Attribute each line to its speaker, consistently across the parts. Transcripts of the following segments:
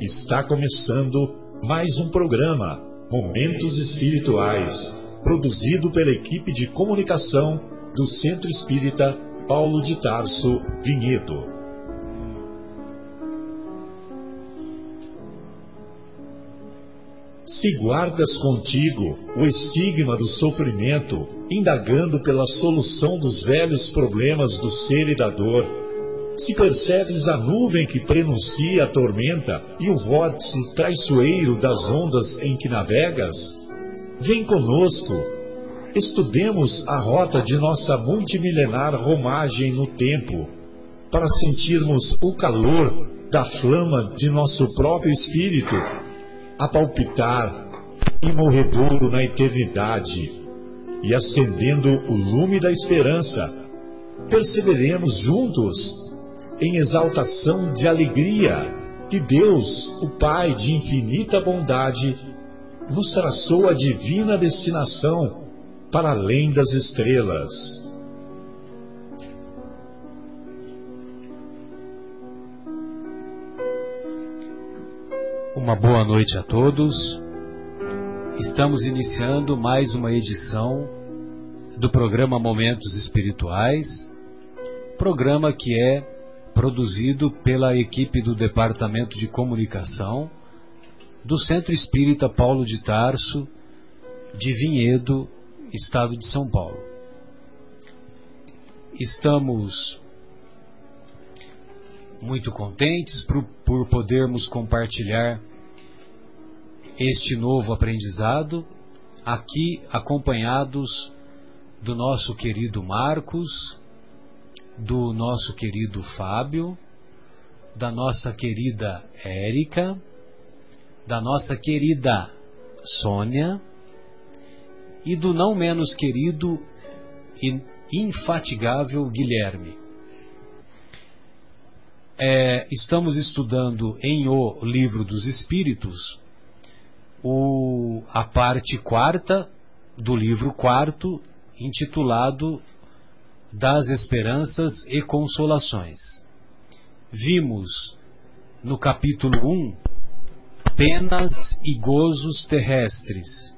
Speaker 1: Está começando mais um programa Momentos Espirituais, produzido pela equipe de comunicação do Centro Espírita Paulo de Tarso Vinhedo. Se guardas contigo o estigma do sofrimento, indagando pela solução dos velhos problemas do ser e da dor, se percebes a nuvem que prenuncia a tormenta e o vórtice traiçoeiro das ondas em que navegas, vem conosco, estudemos a rota de nossa multimilenar romagem no tempo, para sentirmos o calor da flama de nosso próprio espírito a palpitar imorredouro na eternidade e acendendo o lume da esperança, perceberemos juntos em exaltação de alegria que Deus, o Pai de infinita bondade, nos traçou a divina destinação para além das estrelas.
Speaker 2: Uma boa noite a todos. Estamos iniciando mais uma edição do programa Momentos Espirituais, programa que é produzido pela equipe do Departamento de Comunicação do Centro Espírita Paulo de Tarso, de Vinhedo, Estado de São Paulo. Estamos muito contentes por, por podermos compartilhar este novo aprendizado, aqui acompanhados do nosso querido Marcos, do nosso querido Fábio, da nossa querida Érica, da nossa querida Sônia e do não menos querido e infatigável Guilherme. É, estamos estudando em O Livro dos Espíritos o, a parte quarta do livro quarto, intitulado Das Esperanças e Consolações. Vimos no capítulo 1 Penas e Gozos Terrestres,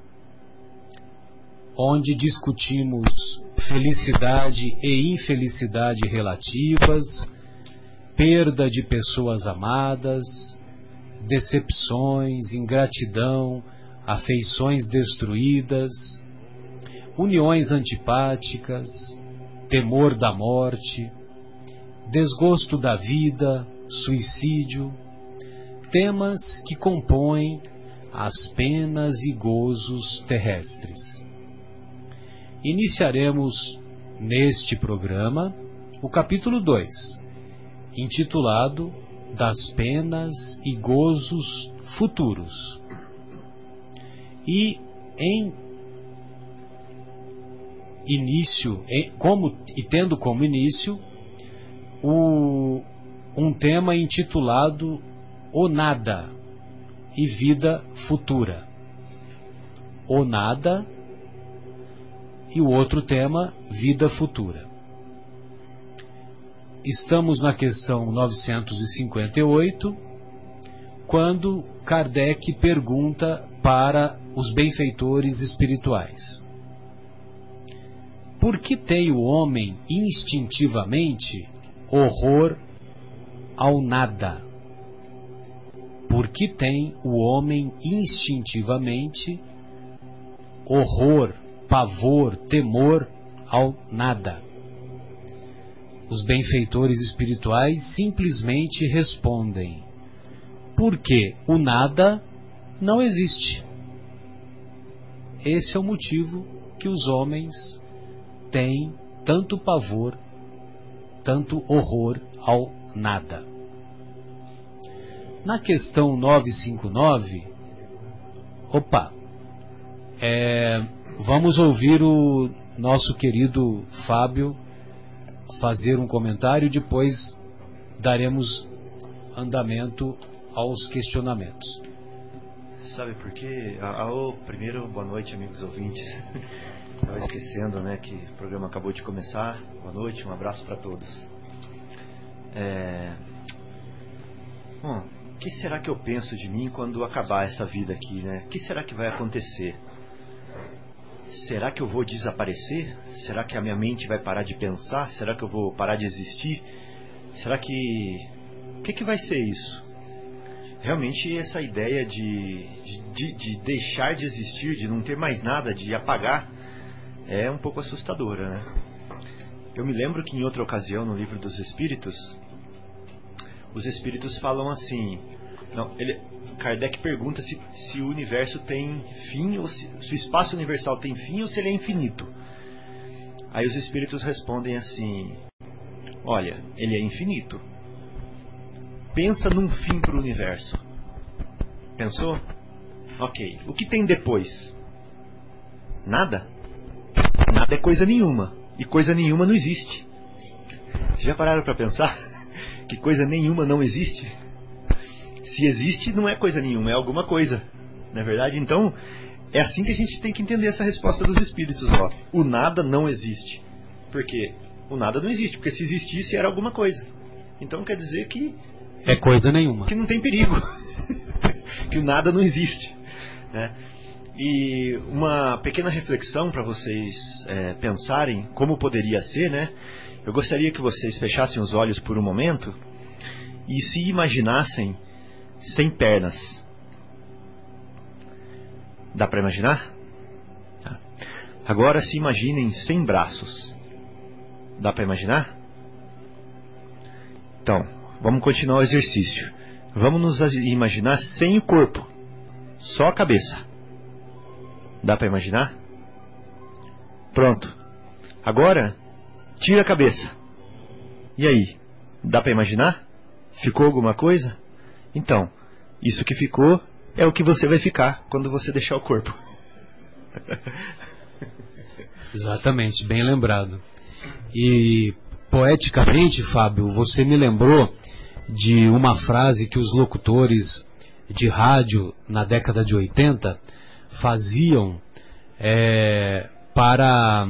Speaker 2: onde discutimos felicidade e infelicidade relativas, perda de pessoas amadas, decepções, ingratidão, afeições destruídas, uniões antipáticas, temor da morte, desgosto da vida, suicídio, temas que compõem as penas e gozos terrestres. Iniciaremos neste programa o capítulo 2, intitulado das penas e gozos futuros. E em início, como, e tendo como início o, um tema intitulado O Nada e Vida Futura. O Nada e o outro tema, Vida Futura. Estamos na questão 958, quando Kardec pergunta para os benfeitores espirituais: Por que tem o homem instintivamente horror ao nada? Por que tem o homem instintivamente horror, pavor, temor ao nada? Os benfeitores espirituais simplesmente respondem: porque o nada não existe. Esse é o motivo que os homens têm tanto pavor, tanto horror ao nada. Na questão 959, opa, é, vamos ouvir o nosso querido Fábio fazer um comentário e depois daremos andamento aos questionamentos.
Speaker 3: Sabe por quê? Alô, primeiro, boa noite, amigos ouvintes. Estava esquecendo, né, que o programa acabou de começar. Boa noite, um abraço para todos. É... Bom, o que será que eu penso de mim quando acabar essa vida aqui, né? O que será que vai acontecer? Será que eu vou desaparecer? Será que a minha mente vai parar de pensar? Será que eu vou parar de existir? Será que. O que, que vai ser isso? Realmente, essa ideia de, de, de deixar de existir, de não ter mais nada, de apagar, é um pouco assustadora, né? Eu me lembro que em outra ocasião, no livro dos Espíritos, os Espíritos falam assim. Não, ele, Kardec pergunta se, se o universo tem fim, ou se, se o espaço universal tem fim ou se ele é infinito. Aí os Espíritos respondem assim: Olha, ele é infinito. Pensa num fim para o universo. Pensou? Ok. O que tem depois? Nada? Nada é coisa nenhuma. E coisa nenhuma não existe. Já pararam para pensar que coisa nenhuma não existe? Se existe, não é coisa nenhuma, é alguma coisa. Não é verdade? Então, é assim que a gente tem que entender essa resposta dos espíritos. Ó. O nada não existe. Porque o nada não existe, porque se existisse era alguma coisa. Então quer dizer que.
Speaker 2: É coisa nenhuma.
Speaker 3: Que não tem perigo. que o nada não existe. Né? E uma pequena reflexão para vocês é, pensarem como poderia ser, né? Eu gostaria que vocês fechassem os olhos por um momento e se imaginassem sem pernas. Dá para imaginar? Tá. Agora se imaginem sem braços. Dá para imaginar? Então, vamos continuar o exercício. Vamos nos imaginar sem o corpo, só a cabeça. Dá para imaginar? Pronto. Agora, tira a cabeça. E aí? Dá para imaginar? Ficou alguma coisa? Então, isso que ficou é o que você vai ficar quando você deixar o corpo.
Speaker 2: Exatamente, bem lembrado. E poeticamente, Fábio, você me lembrou de uma frase que os locutores de rádio na década de 80 faziam é, para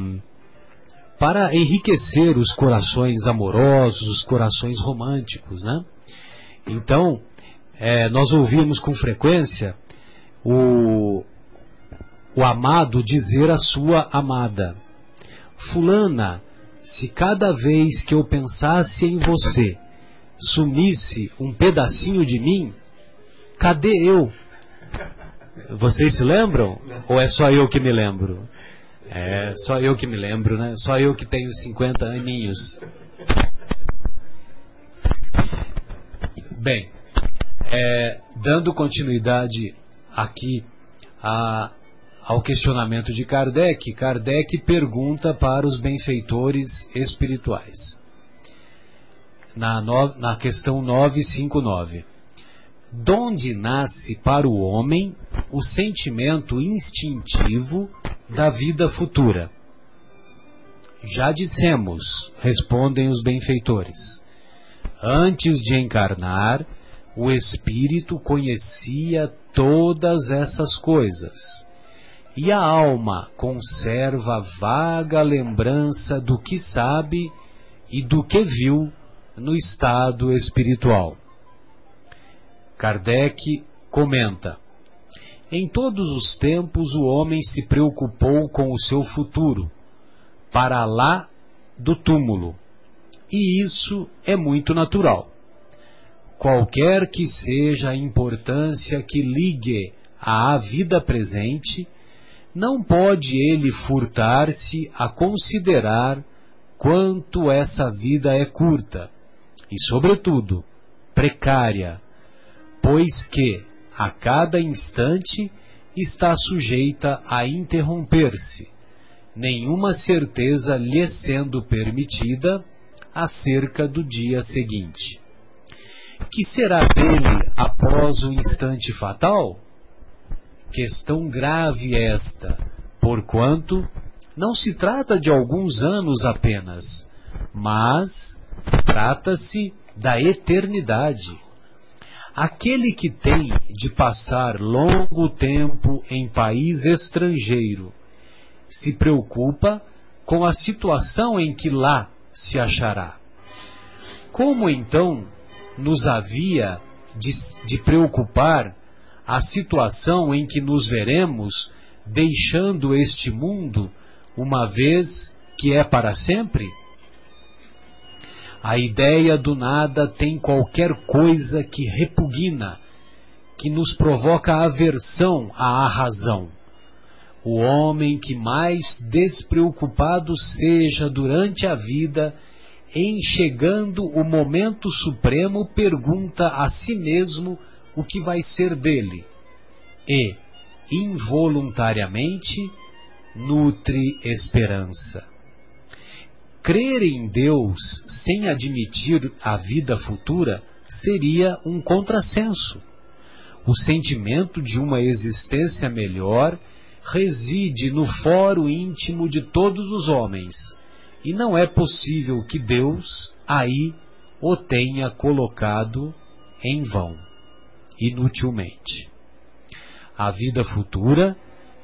Speaker 2: para enriquecer os corações amorosos, os corações românticos, né? Então, é, nós ouvimos com frequência o, o amado dizer à sua amada: Fulana, se cada vez que eu pensasse em você sumisse um pedacinho de mim, cadê eu? Vocês se lembram? Ou é só eu que me lembro? É, só eu que me lembro, né? Só eu que tenho 50 aninhos. Bem, é, dando continuidade aqui a, ao questionamento de Kardec, Kardec pergunta para os benfeitores espirituais. Na, no, na questão 959. Donde nasce para o homem o sentimento instintivo da vida futura? Já dissemos, respondem os benfeitores. Antes de encarnar, o espírito conhecia todas essas coisas. E a alma conserva vaga lembrança do que sabe e do que viu no estado espiritual. Kardec comenta: Em todos os tempos o homem se preocupou com o seu futuro, para lá do túmulo. E isso é muito natural. Qualquer que seja a importância que ligue à vida presente, não pode ele furtar-se a considerar quanto essa vida é curta e, sobretudo, precária pois que, a cada instante, está sujeita a interromper-se, nenhuma certeza lhe sendo permitida acerca do dia seguinte. Que será dele após o instante fatal? Questão grave esta, porquanto não se trata de alguns anos apenas, mas trata-se da eternidade Aquele que tem de passar longo tempo em país estrangeiro, se preocupa com a situação em que lá se achará. Como então nos havia de, de preocupar a situação em que nos veremos deixando este mundo uma vez que é para sempre? A ideia do nada tem qualquer coisa que repugna, que nos provoca aversão à razão. O homem que mais despreocupado seja durante a vida, em chegando o momento supremo, pergunta a si mesmo o que vai ser dele e, involuntariamente, nutre esperança. Crer em Deus sem admitir a vida futura seria um contrassenso. O sentimento de uma existência melhor reside no foro íntimo de todos os homens, e não é possível que Deus aí o tenha colocado em vão, inutilmente. A vida futura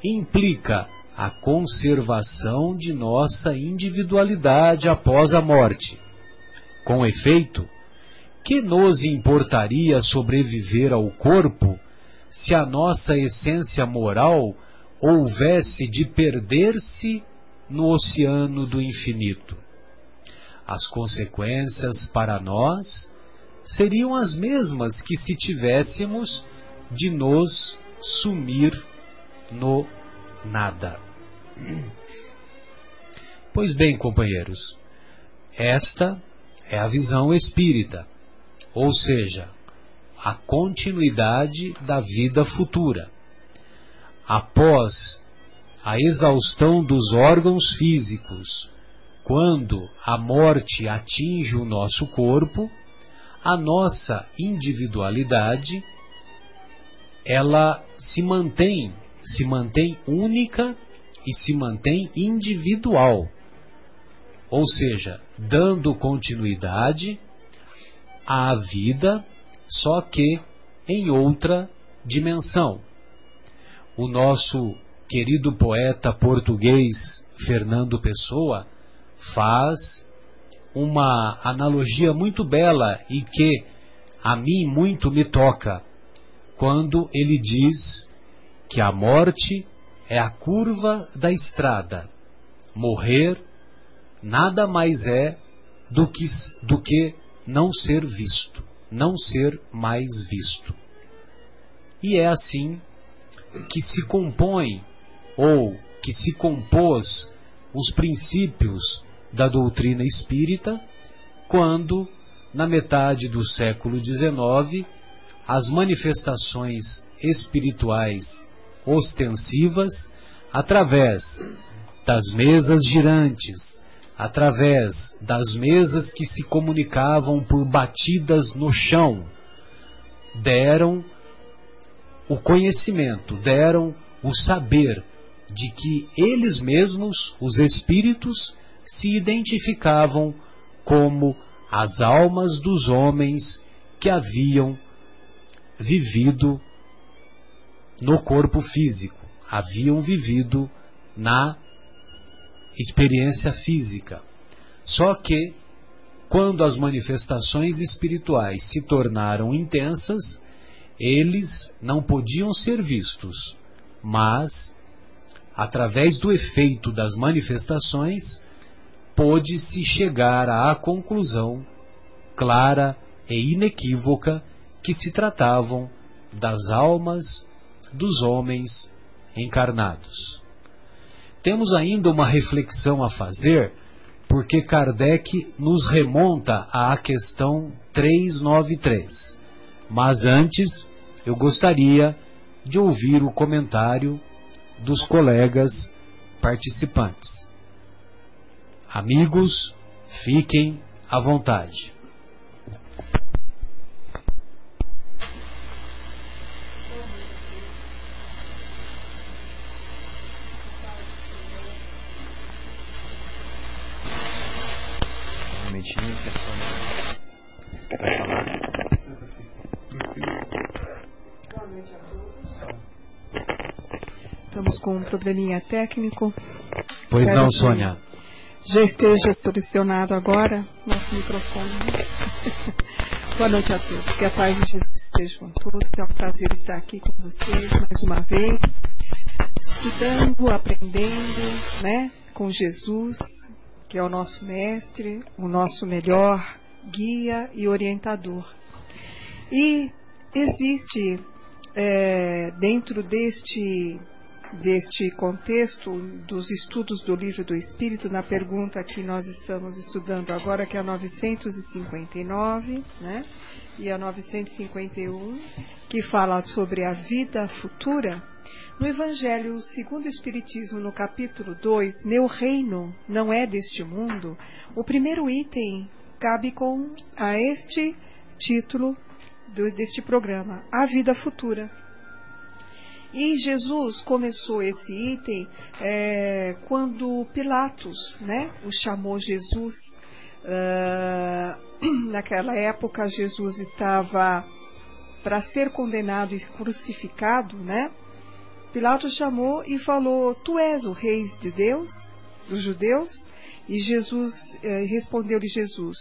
Speaker 2: implica a conservação de nossa individualidade após a morte. Com efeito, que nos importaria sobreviver ao corpo se a nossa essência moral houvesse de perder-se no oceano do infinito? As consequências para nós seriam as mesmas que se tivéssemos de nos sumir no nada. Pois bem, companheiros, esta é a visão espírita, ou seja, a continuidade da vida futura. Após a exaustão dos órgãos físicos, quando a morte atinge o nosso corpo, a nossa individualidade ela se mantém, se mantém única e se mantém individual, ou seja, dando continuidade à vida, só que em outra dimensão. O nosso querido poeta português Fernando Pessoa faz uma analogia muito bela e que a mim muito me toca, quando ele diz que a morte é a curva da estrada. Morrer nada mais é do que, do que não ser visto, não ser mais visto. E é assim que se compõe ou que se compôs os princípios da doutrina espírita quando, na metade do século XIX, as manifestações espirituais ostensivas através das mesas girantes, através das mesas que se comunicavam por batidas no chão, deram o conhecimento, deram o saber de que eles mesmos, os espíritos, se identificavam como as almas dos homens que haviam vivido no corpo físico, haviam vivido na experiência física. Só que, quando as manifestações espirituais se tornaram intensas, eles não podiam ser vistos, mas, através do efeito das manifestações, pôde-se chegar à conclusão clara e inequívoca que se tratavam das almas dos homens encarnados. Temos ainda uma reflexão a fazer, porque Kardec nos remonta à questão 393. Mas antes, eu gostaria de ouvir o comentário dos colegas participantes. Amigos, fiquem à vontade.
Speaker 4: Probleminha técnico.
Speaker 2: Pois Espero não, Sônia.
Speaker 4: Já esteja solucionado agora nosso microfone. Boa noite a todos. Que a paz de Jesus esteja com todos. É um prazer estar aqui com vocês mais uma vez, estudando, aprendendo, né, com Jesus, que é o nosso mestre, o nosso melhor guia e orientador. E existe é, dentro deste deste contexto dos estudos do livro do Espírito, na pergunta que nós estamos estudando agora, que é a 959, né? E a 951, que fala sobre a vida futura. No Evangelho segundo o Espiritismo, no capítulo 2, Meu reino não é deste mundo, o primeiro item cabe com a este título do, deste programa, A Vida Futura. E Jesus começou esse item é, quando Pilatos né, o chamou Jesus. Uh, naquela época, Jesus estava para ser condenado e crucificado, né? Pilatos chamou e falou: Tu és o rei de Deus, dos judeus? E Jesus eh, respondeu-lhe Jesus: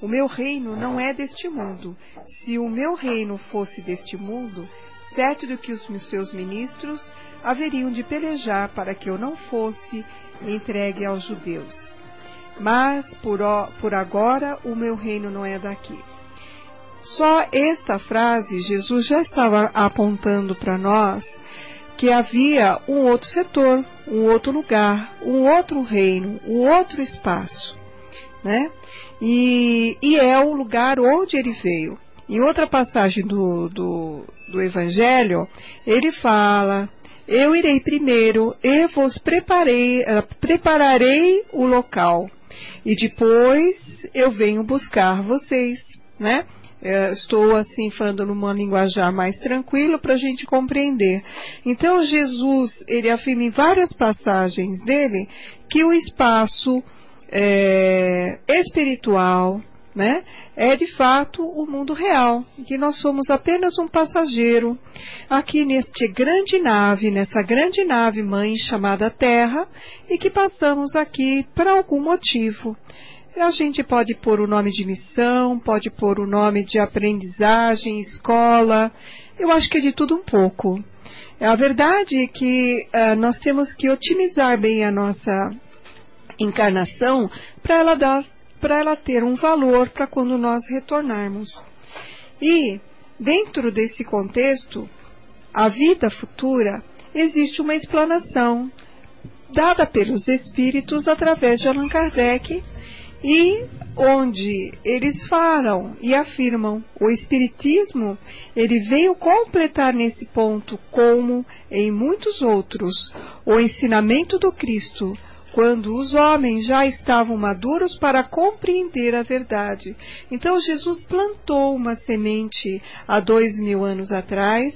Speaker 4: O meu reino não é deste mundo. Se o meu reino fosse deste mundo, certo de que os seus ministros haveriam de pelejar para que eu não fosse entregue aos judeus. Mas por, por agora o meu reino não é daqui. Só esta frase, Jesus já estava apontando para nós que havia um outro setor, um outro lugar, um outro reino, um outro espaço, né? E, e é o lugar onde ele veio. Em outra passagem do, do, do Evangelho, ele fala: Eu irei primeiro, e vos preparei, eh, prepararei o local, e depois eu venho buscar vocês, né? Eu estou assim falando numa linguajar mais tranquilo para a gente compreender. Então Jesus ele afirma em várias passagens dele que o espaço é, espiritual, né, é de fato o mundo real, que nós somos apenas um passageiro aqui neste grande nave, nessa grande nave mãe chamada Terra, e que passamos aqui por algum motivo. A gente pode pôr o nome de missão, pode pôr o nome de aprendizagem, escola, eu acho que é de tudo um pouco. A verdade é que uh, nós temos que otimizar bem a nossa encarnação para ela dar para ela ter um valor para quando nós retornarmos. E, dentro desse contexto, a vida futura, existe uma explanação dada pelos espíritos através de Allan Kardec e onde eles falam e afirmam o espiritismo ele veio completar nesse ponto como em muitos outros o ensinamento do Cristo quando os homens já estavam maduros para compreender a verdade. Então Jesus plantou uma semente há dois mil anos atrás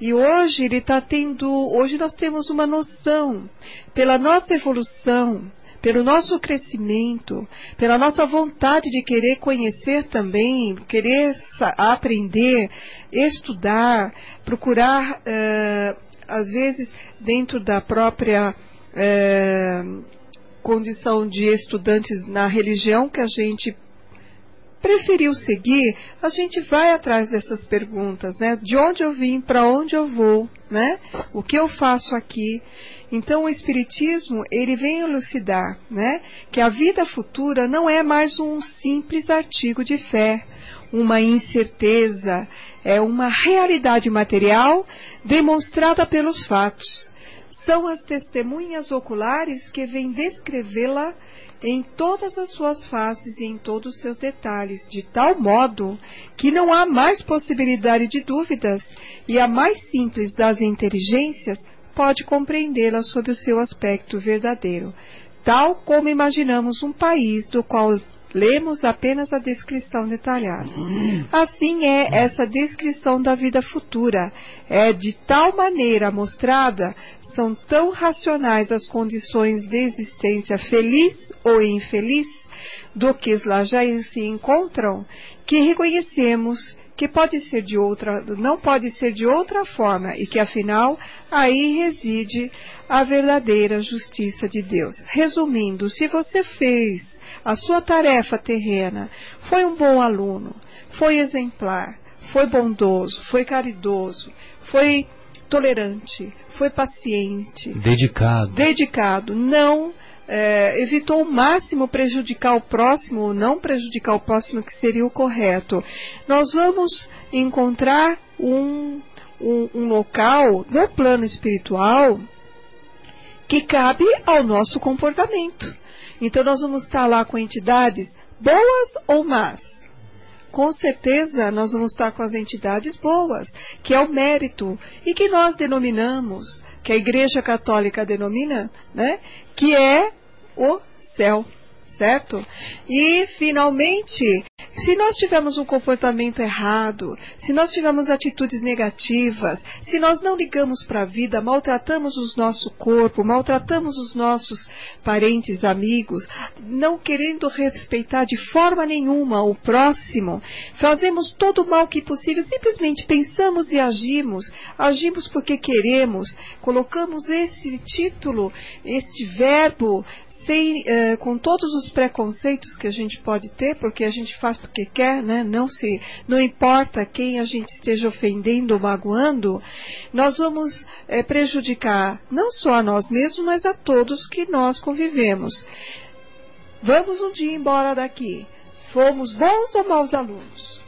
Speaker 4: e hoje ele está tendo, hoje nós temos uma noção pela nossa evolução, pelo nosso crescimento, pela nossa vontade de querer conhecer também, querer aprender, estudar, procurar, uh, às vezes, dentro da própria uh, condição de estudantes na religião que a gente preferiu seguir, a gente vai atrás dessas perguntas, né? De onde eu vim, para onde eu vou, né? O que eu faço aqui? Então o espiritismo, ele vem elucidar, né, que a vida futura não é mais um simples artigo de fé, uma incerteza, é uma realidade material demonstrada pelos fatos são as testemunhas oculares que vêm descrevê-la em todas as suas faces e em todos os seus detalhes, de tal modo que não há mais possibilidade de dúvidas e a mais simples das inteligências pode compreendê-la sob o seu aspecto verdadeiro, tal como imaginamos um país do qual lemos apenas a descrição detalhada. Assim é essa descrição da vida futura, é de tal maneira mostrada são tão racionais as condições de existência feliz ou infeliz do que lá já se encontram, que reconhecemos que pode ser de outra, não pode ser de outra forma e que afinal aí reside a verdadeira justiça de Deus. Resumindo, se você fez a sua tarefa terrena, foi um bom aluno, foi exemplar, foi bondoso, foi caridoso, foi tolerante, foi paciente,
Speaker 2: dedicado,
Speaker 4: dedicado, não é, evitou ao máximo prejudicar o próximo, não prejudicar o próximo, que seria o correto. Nós vamos encontrar um, um, um local no plano espiritual que cabe ao nosso comportamento. Então nós vamos estar lá com entidades boas ou más. Com certeza nós vamos estar com as entidades boas, que é o mérito, e que nós denominamos que a Igreja Católica denomina, né, que é o céu, certo? E finalmente se nós tivermos um comportamento errado, se nós tivermos atitudes negativas, se nós não ligamos para a vida, maltratamos o nosso corpo, maltratamos os nossos parentes, amigos, não querendo respeitar de forma nenhuma o próximo, fazemos todo o mal que é possível, simplesmente pensamos e agimos, agimos porque queremos, colocamos esse título, este verbo sem, uh, com todos os preconceitos que a gente pode ter, porque a gente faz porque quer, né? não, se, não importa quem a gente esteja ofendendo ou magoando, nós vamos uh, prejudicar não só a nós mesmos, mas a todos que nós convivemos. Vamos um dia embora daqui. Fomos bons ou maus alunos?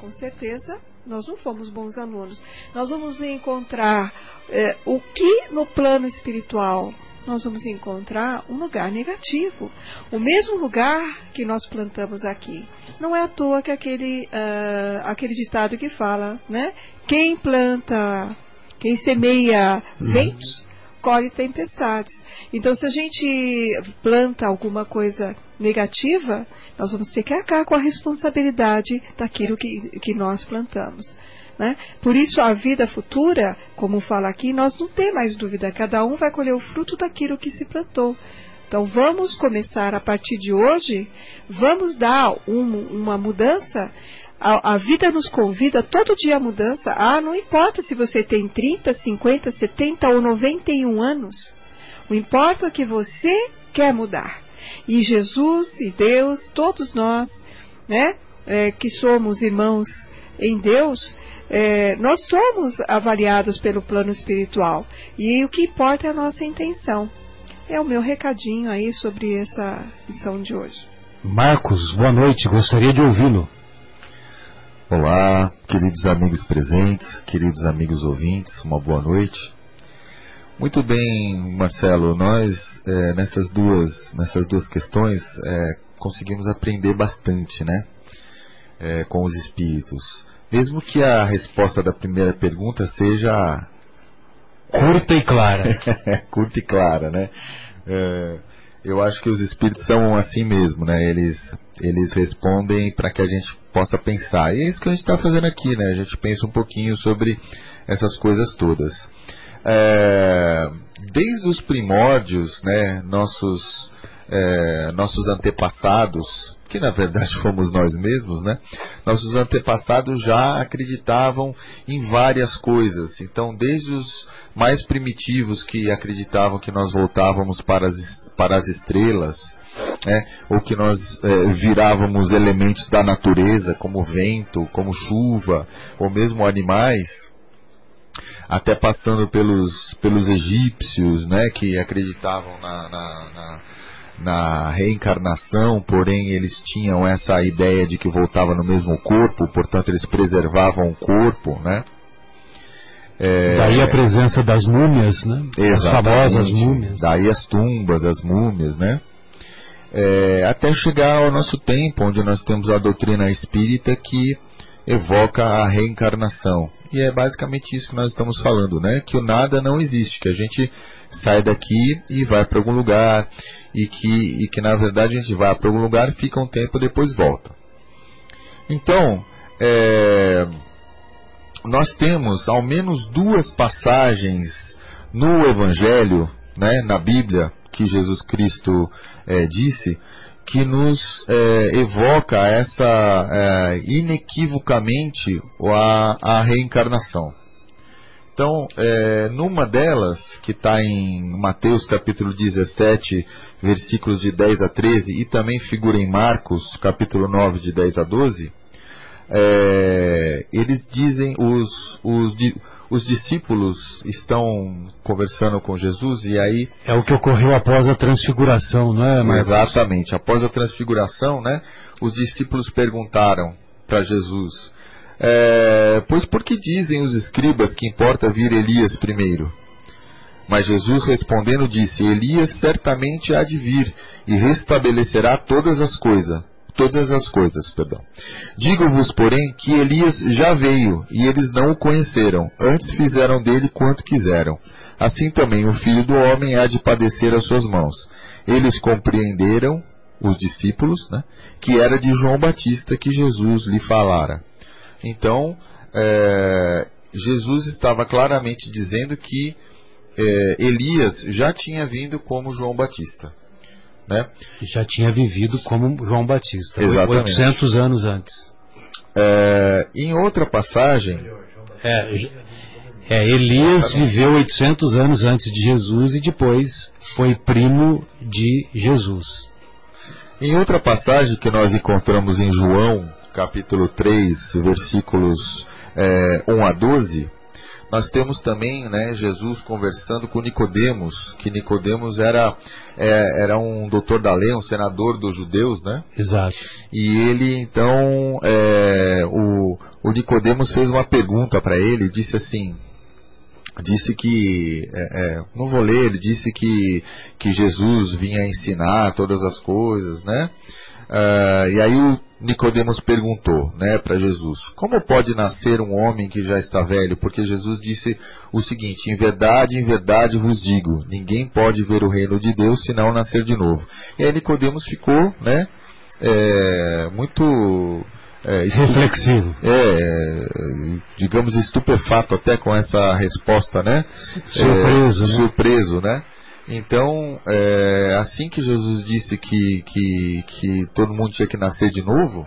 Speaker 4: Com certeza nós não fomos bons alunos. Nós vamos encontrar eh, o que no plano espiritual nós vamos encontrar um lugar negativo. O mesmo lugar que nós plantamos aqui. Não é à toa que aquele, uh, aquele ditado que fala, né? Quem planta, quem semeia uhum. ventos, colhe tempestades. Então, se a gente planta alguma coisa negativa, nós vamos ter que arcar com a responsabilidade daquilo que, que nós plantamos. Né? Por isso, a vida futura, como fala aqui, nós não temos mais dúvida, cada um vai colher o fruto daquilo que se plantou. Então, vamos começar a partir de hoje, vamos dar um, uma mudança. A, a, vida nos convida todo dia a mudança. Ah, não importa se você tem 30, 50, 70 ou 91 anos. O importa é que você quer mudar. E Jesus e Deus, todos nós, né, é, que somos irmãos em Deus, é, nós somos avaliados pelo plano espiritual e o que importa é a nossa intenção. É o meu recadinho aí sobre essa lição de hoje.
Speaker 2: Marcos, boa noite, gostaria de ouvi-lo.
Speaker 5: Olá, queridos amigos presentes, queridos amigos ouvintes, uma boa noite. Muito bem, Marcelo, nós é, nessas duas nessas duas questões é, conseguimos aprender bastante, né, é, com os espíritos. Mesmo que a resposta da primeira pergunta seja
Speaker 2: curta e clara.
Speaker 5: curta e clara, né? É, eu acho que os espíritos são assim mesmo, né? Eles, eles respondem para que a gente possa pensar. E é isso que a gente está fazendo aqui, né? A gente pensa um pouquinho sobre essas coisas todas. É, desde os primórdios, né? Nossos, é, nossos antepassados que na verdade fomos nós mesmos, né? Nossos antepassados já acreditavam em várias coisas. Então, desde os mais primitivos que acreditavam que nós voltávamos para as, para as estrelas, né? ou que nós é, virávamos elementos da natureza, como vento, como chuva, ou mesmo animais, até passando pelos, pelos egípcios, né? que acreditavam na, na, na na reencarnação, porém eles tinham essa ideia de que voltava no mesmo corpo, portanto eles preservavam o corpo, né?
Speaker 2: É, daí a presença das múmias, né? As famosas múmias.
Speaker 5: Daí as tumbas das múmias, né? É, até chegar ao nosso tempo, onde nós temos a doutrina espírita que evoca a reencarnação. E é basicamente isso que nós estamos falando, né? Que o nada não existe, que a gente sai daqui e vai para algum lugar e que, e que na verdade a gente vai para algum lugar, fica um tempo depois volta. Então, é, nós temos ao menos duas passagens no Evangelho, né, na Bíblia, que Jesus Cristo é, disse que nos é, evoca essa é, inequivocamente a, a reencarnação. Então, é, numa delas, que está em Mateus capítulo 17, versículos de 10 a 13, e também figura em Marcos capítulo 9, de 10 a 12, é, eles dizem, os, os, os discípulos estão conversando com Jesus e aí.
Speaker 2: É o que ocorreu após a transfiguração, não é,
Speaker 5: Marcos? Exatamente. Após a transfiguração, né? Os discípulos perguntaram para Jesus: é, Pois por que dizem os escribas que importa vir Elias primeiro? Mas Jesus respondendo disse: Elias certamente há de vir e restabelecerá todas as coisas todas as coisas, perdão. Digo-vos, porém, que Elias já veio, e eles não o conheceram, antes fizeram dele quanto quiseram. Assim também o Filho do Homem há de padecer às suas mãos. Eles compreenderam, os discípulos, né, que era de João Batista que Jesus lhe falara. Então, é, Jesus estava claramente dizendo que é, Elias já tinha vindo como João Batista né?
Speaker 2: Já tinha vivido como João Batista,
Speaker 5: Exatamente.
Speaker 2: 800 anos antes.
Speaker 5: É, em outra passagem.
Speaker 2: É, é, Elias viveu 800 anos antes de Jesus e depois foi primo de Jesus.
Speaker 5: Em outra passagem que nós encontramos em João, capítulo 3, versículos é, 1 a 12, nós temos também né, Jesus conversando com Nicodemos, que Nicodemos era, é, era um doutor da lei, um senador dos judeus, né?
Speaker 2: Exato.
Speaker 5: E ele então, é, o, o Nicodemos fez uma pergunta para ele, disse assim, disse que é, é, não vou ler, ele disse que, que Jesus vinha ensinar todas as coisas, né? Uh, e aí o Nicodemos perguntou, né, para Jesus: Como pode nascer um homem que já está velho? Porque Jesus disse o seguinte: Em verdade, em verdade vos digo, ninguém pode ver o reino de Deus se não nascer de novo. E aí Nicodemos ficou, né, é, muito
Speaker 2: é, reflexivo.
Speaker 5: É, digamos estupefato até com essa resposta, né?
Speaker 2: Surpreso,
Speaker 5: é,
Speaker 2: né?
Speaker 5: Surpreso, né? Então, é, assim que Jesus disse que, que, que todo mundo tinha que nascer de novo,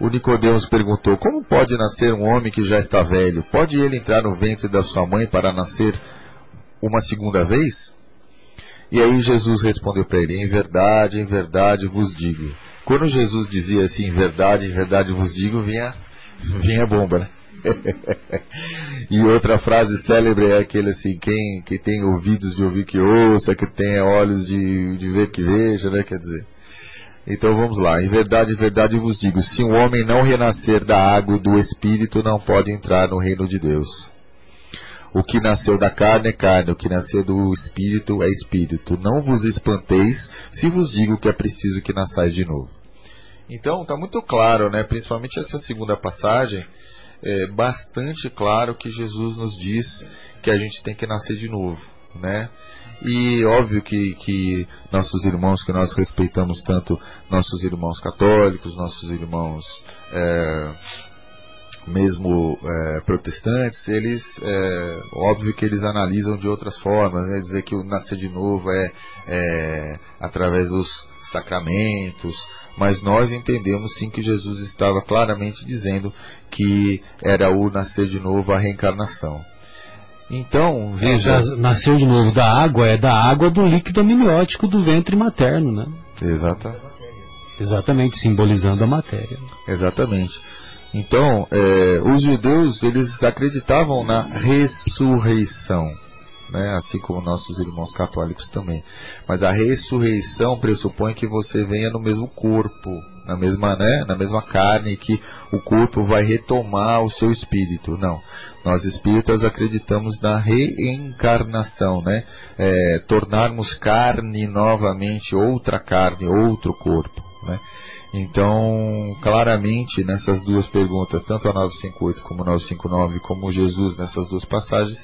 Speaker 5: o Nicodemos perguntou: Como pode nascer um homem que já está velho? Pode ele entrar no ventre da sua mãe para nascer uma segunda vez? E aí Jesus respondeu para ele: Em verdade, em verdade vos digo. Quando Jesus dizia assim, em verdade, em verdade vos digo, vinha, vinha bomba, né? e outra frase célebre é aquele assim, quem que tem ouvidos de ouvir que ouça, que tenha olhos de, de ver que veja, né? Quer dizer. Então vamos lá. Em verdade, em verdade vos digo, se um homem não renascer da água e do espírito, não pode entrar no reino de Deus. O que nasceu da carne é carne, o que nasceu do espírito é espírito. Não vos espanteis se vos digo que é preciso que nasçais de novo. Então, está muito claro, né? principalmente essa segunda passagem, é bastante claro que Jesus nos diz que a gente tem que nascer de novo, né? E óbvio que, que nossos irmãos, que nós respeitamos tanto, nossos irmãos católicos, nossos irmãos é, mesmo é, protestantes, eles, é, óbvio que eles analisam de outras formas, né? dizer que o nascer de novo é, é através dos sacramentos, mas nós entendemos sim que Jesus estava claramente dizendo que era o nascer de novo, a reencarnação. Então, veja.
Speaker 2: É, nasceu de novo da água, é da água do líquido amniótico do ventre materno, né?
Speaker 5: Exata.
Speaker 2: Exatamente, simbolizando a matéria.
Speaker 5: Exatamente. Então, é, os judeus, eles acreditavam na ressurreição né? assim como nossos irmãos católicos também. Mas a ressurreição pressupõe que você venha no mesmo corpo, na mesma, né? na mesma carne, que o corpo vai retomar o seu espírito. Não. Nós espíritas acreditamos na reencarnação, né? É, tornarmos carne novamente, outra carne, outro corpo. Né? Então, claramente, nessas duas perguntas, tanto a 958 como a 959, como Jesus nessas duas passagens,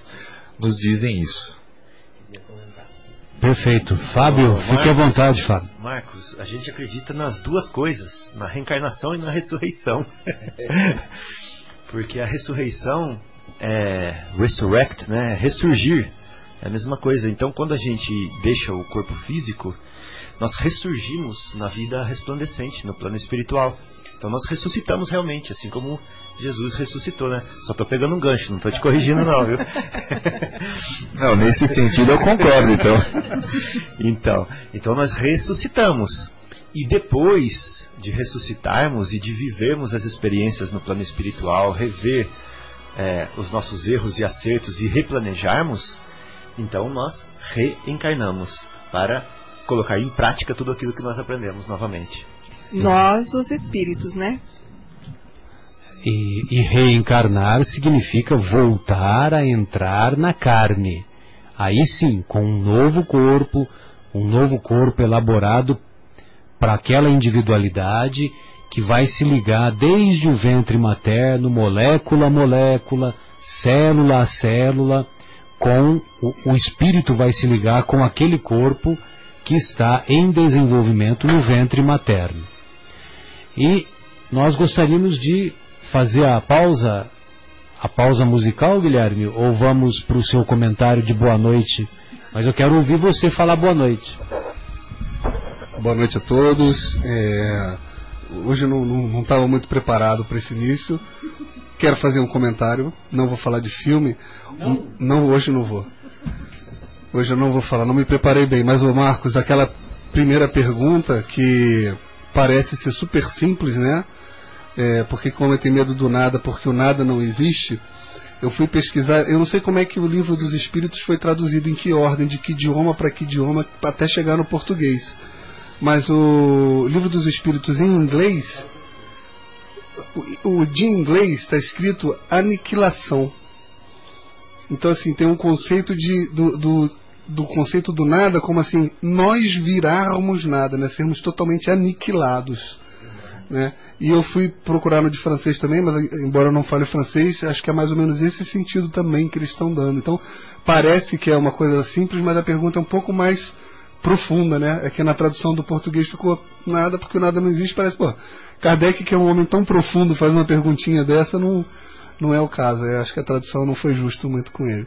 Speaker 5: nos dizem isso.
Speaker 2: Perfeito. Fábio, Marcos, fique à vontade, Fábio.
Speaker 3: Marcos, a gente acredita nas duas coisas, na reencarnação e na ressurreição. Porque a ressurreição é resurrect, né? É ressurgir. É a mesma coisa. Então, quando a gente deixa o corpo físico, nós ressurgimos na vida resplandecente, no plano espiritual. Então nós ressuscitamos realmente, assim como Jesus ressuscitou, né? Só estou pegando um gancho, não estou te corrigindo não, viu?
Speaker 5: não, nesse sentido eu concordo, então.
Speaker 3: então, então nós ressuscitamos. E depois de ressuscitarmos e de vivermos as experiências no plano espiritual, rever é, os nossos erros e acertos e replanejarmos, então nós reencarnamos para colocar em prática tudo aquilo que nós aprendemos novamente.
Speaker 4: Nós, os espíritos, né?
Speaker 2: E, e reencarnar significa voltar a entrar na carne. Aí sim, com um novo corpo, um novo corpo elaborado para aquela individualidade que vai se ligar desde o ventre materno, molécula a molécula, célula a célula, com o, o espírito vai se ligar com aquele corpo que está em desenvolvimento no ventre materno. E nós gostaríamos de fazer a pausa, a pausa musical, Guilherme, ou vamos para o seu comentário de boa noite? Mas eu quero ouvir você falar boa noite.
Speaker 6: Boa noite a todos. É, hoje eu não estava muito preparado para esse início. Quero fazer um comentário. Não vou falar de filme. Não, não hoje não vou. Hoje eu não vou falar. Não me preparei bem. Mas o Marcos, aquela primeira pergunta que parece ser super simples, né? É, porque como eu tenho medo do nada, porque o nada não existe. Eu fui pesquisar, eu não sei como é que o livro dos Espíritos foi traduzido, em que ordem, de que idioma para que idioma, até chegar no português. Mas o livro dos Espíritos em inglês, o, de inglês está escrito aniquilação. Então assim tem um conceito de do, do, do, conceito do nada como assim nós virarmos nada, né? Sermos totalmente aniquilados, né? E eu fui procurar no de francês também, mas embora eu não fale francês, acho que é mais ou menos esse sentido também que eles estão dando. Então parece que é uma coisa simples, mas a pergunta é um pouco mais profunda, né? É que na tradução do português ficou nada, porque nada não existe, parece, pô, Kardec, que é um homem tão profundo, faz uma perguntinha dessa, não, não é o caso. Eu acho que a tradução não foi justo muito com ele.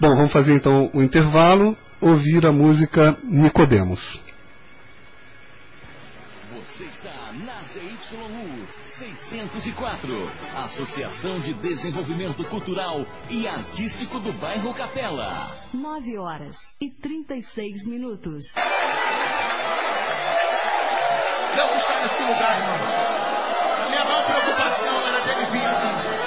Speaker 6: Bom, vamos fazer então o intervalo, ouvir a música Nicodemos.
Speaker 7: 604, Associação de Desenvolvimento Cultural e Artístico do Bairro Capela.
Speaker 8: 9 horas e 36 minutos.
Speaker 9: Não está nesse lugar, irmãos. A minha maior preocupação era dele vir aqui.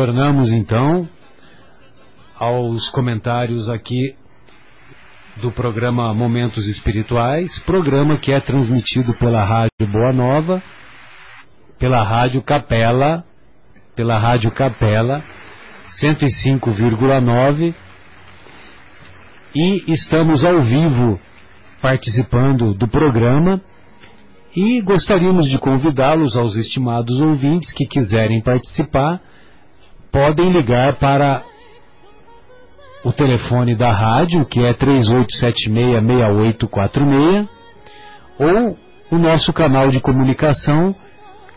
Speaker 2: Retornamos então aos comentários aqui do programa Momentos Espirituais, programa que é transmitido pela Rádio Boa Nova, pela Rádio Capela, pela Rádio Capela 105,9 e estamos ao vivo participando do programa e gostaríamos de convidá-los aos estimados ouvintes que quiserem participar, podem ligar para o telefone da rádio, que é 38766846, ou o nosso canal de comunicação,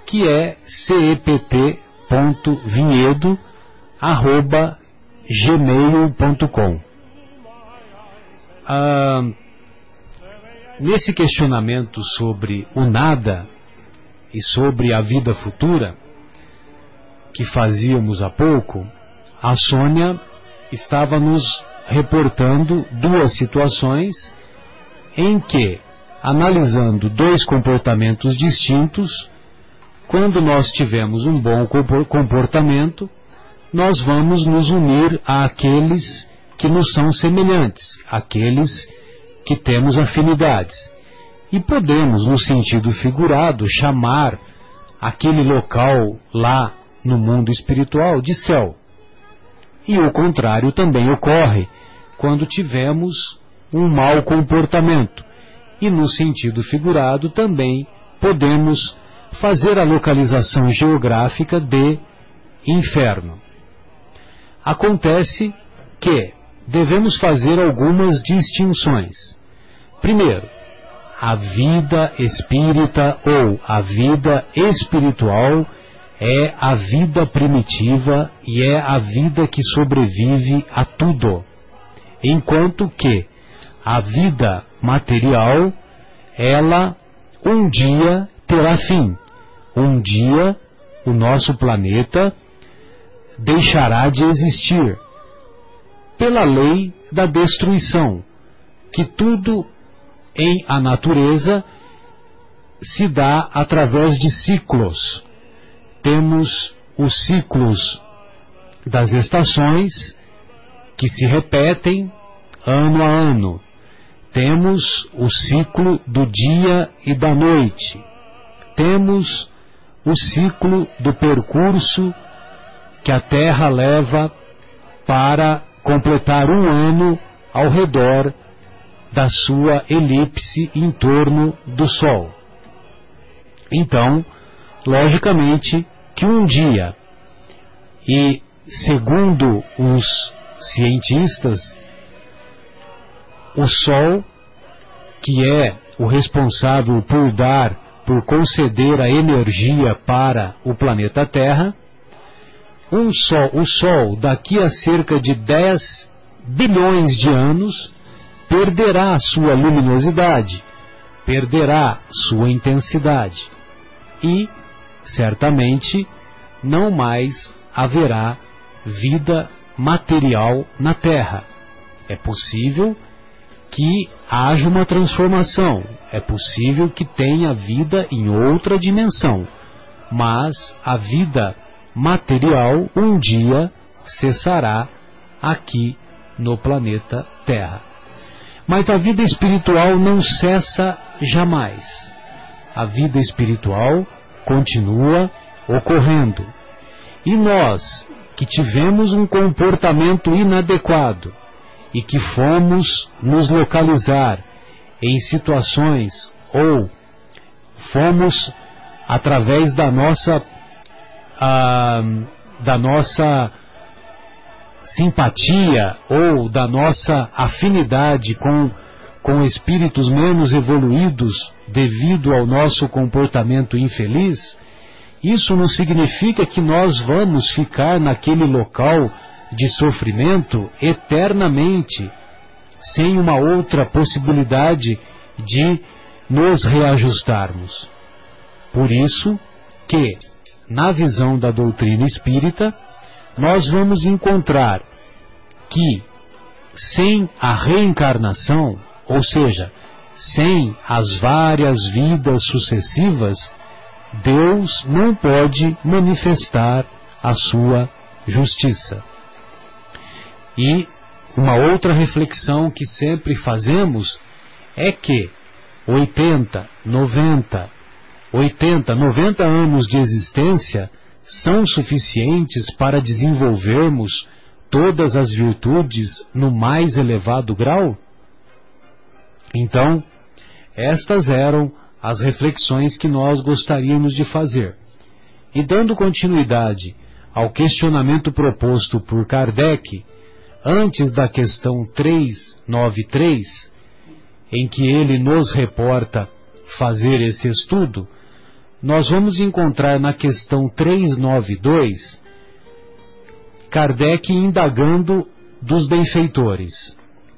Speaker 2: que é cept.vinhedo@gmail.com. Ah, nesse questionamento sobre o nada e sobre a vida futura que fazíamos há pouco, a Sônia estava nos reportando duas situações em que, analisando dois comportamentos distintos, quando nós tivemos um bom comportamento, nós vamos nos unir àqueles que nos são semelhantes, aqueles que temos afinidades. E podemos, no sentido figurado, chamar aquele local lá no mundo espiritual de céu. E o contrário também ocorre quando tivemos um mau comportamento. E no sentido figurado também podemos fazer a localização geográfica de inferno. Acontece que devemos fazer algumas distinções. Primeiro, a vida espírita ou a vida espiritual é a vida primitiva e é a vida que sobrevive a tudo. Enquanto que a vida material, ela um dia terá fim. Um dia o nosso planeta deixará de existir pela lei da destruição, que tudo em a natureza se dá através de ciclos temos os ciclos das estações que se repetem ano a ano. Temos o ciclo do dia e da noite. Temos o ciclo do percurso que a Terra leva para completar um ano ao redor da sua elipse em torno do Sol. Então, logicamente, que um dia, e segundo os cientistas, o Sol, que é o responsável por dar, por conceder a energia para o planeta Terra, um sol, o Sol, daqui a cerca de 10 bilhões de anos, perderá sua luminosidade, perderá sua intensidade. E certamente não mais haverá vida material na Terra. É possível que haja uma transformação, é possível que tenha vida em outra dimensão, mas a vida material um dia cessará aqui no planeta Terra. Mas a vida espiritual não cessa jamais. A vida espiritual continua ocorrendo. E nós, que tivemos um comportamento inadequado e que fomos nos localizar em situações ou fomos através da nossa ah, da nossa simpatia ou da nossa afinidade com com espíritos menos evoluídos devido ao nosso comportamento infeliz, isso não significa que nós vamos ficar naquele local de sofrimento eternamente, sem uma outra possibilidade de nos reajustarmos. Por isso que, na visão da doutrina espírita, nós vamos encontrar que, sem a reencarnação, ou seja, sem as várias vidas sucessivas, Deus não pode manifestar a sua justiça. E uma outra reflexão que sempre fazemos é que 80, 90, 80, 90 anos de existência são suficientes para desenvolvermos todas as virtudes no mais elevado grau? Então, estas eram as reflexões que nós gostaríamos de fazer. E dando continuidade ao questionamento proposto por Kardec, antes da questão 393, em que ele nos reporta fazer esse estudo, nós vamos encontrar na questão 392 Kardec indagando dos benfeitores.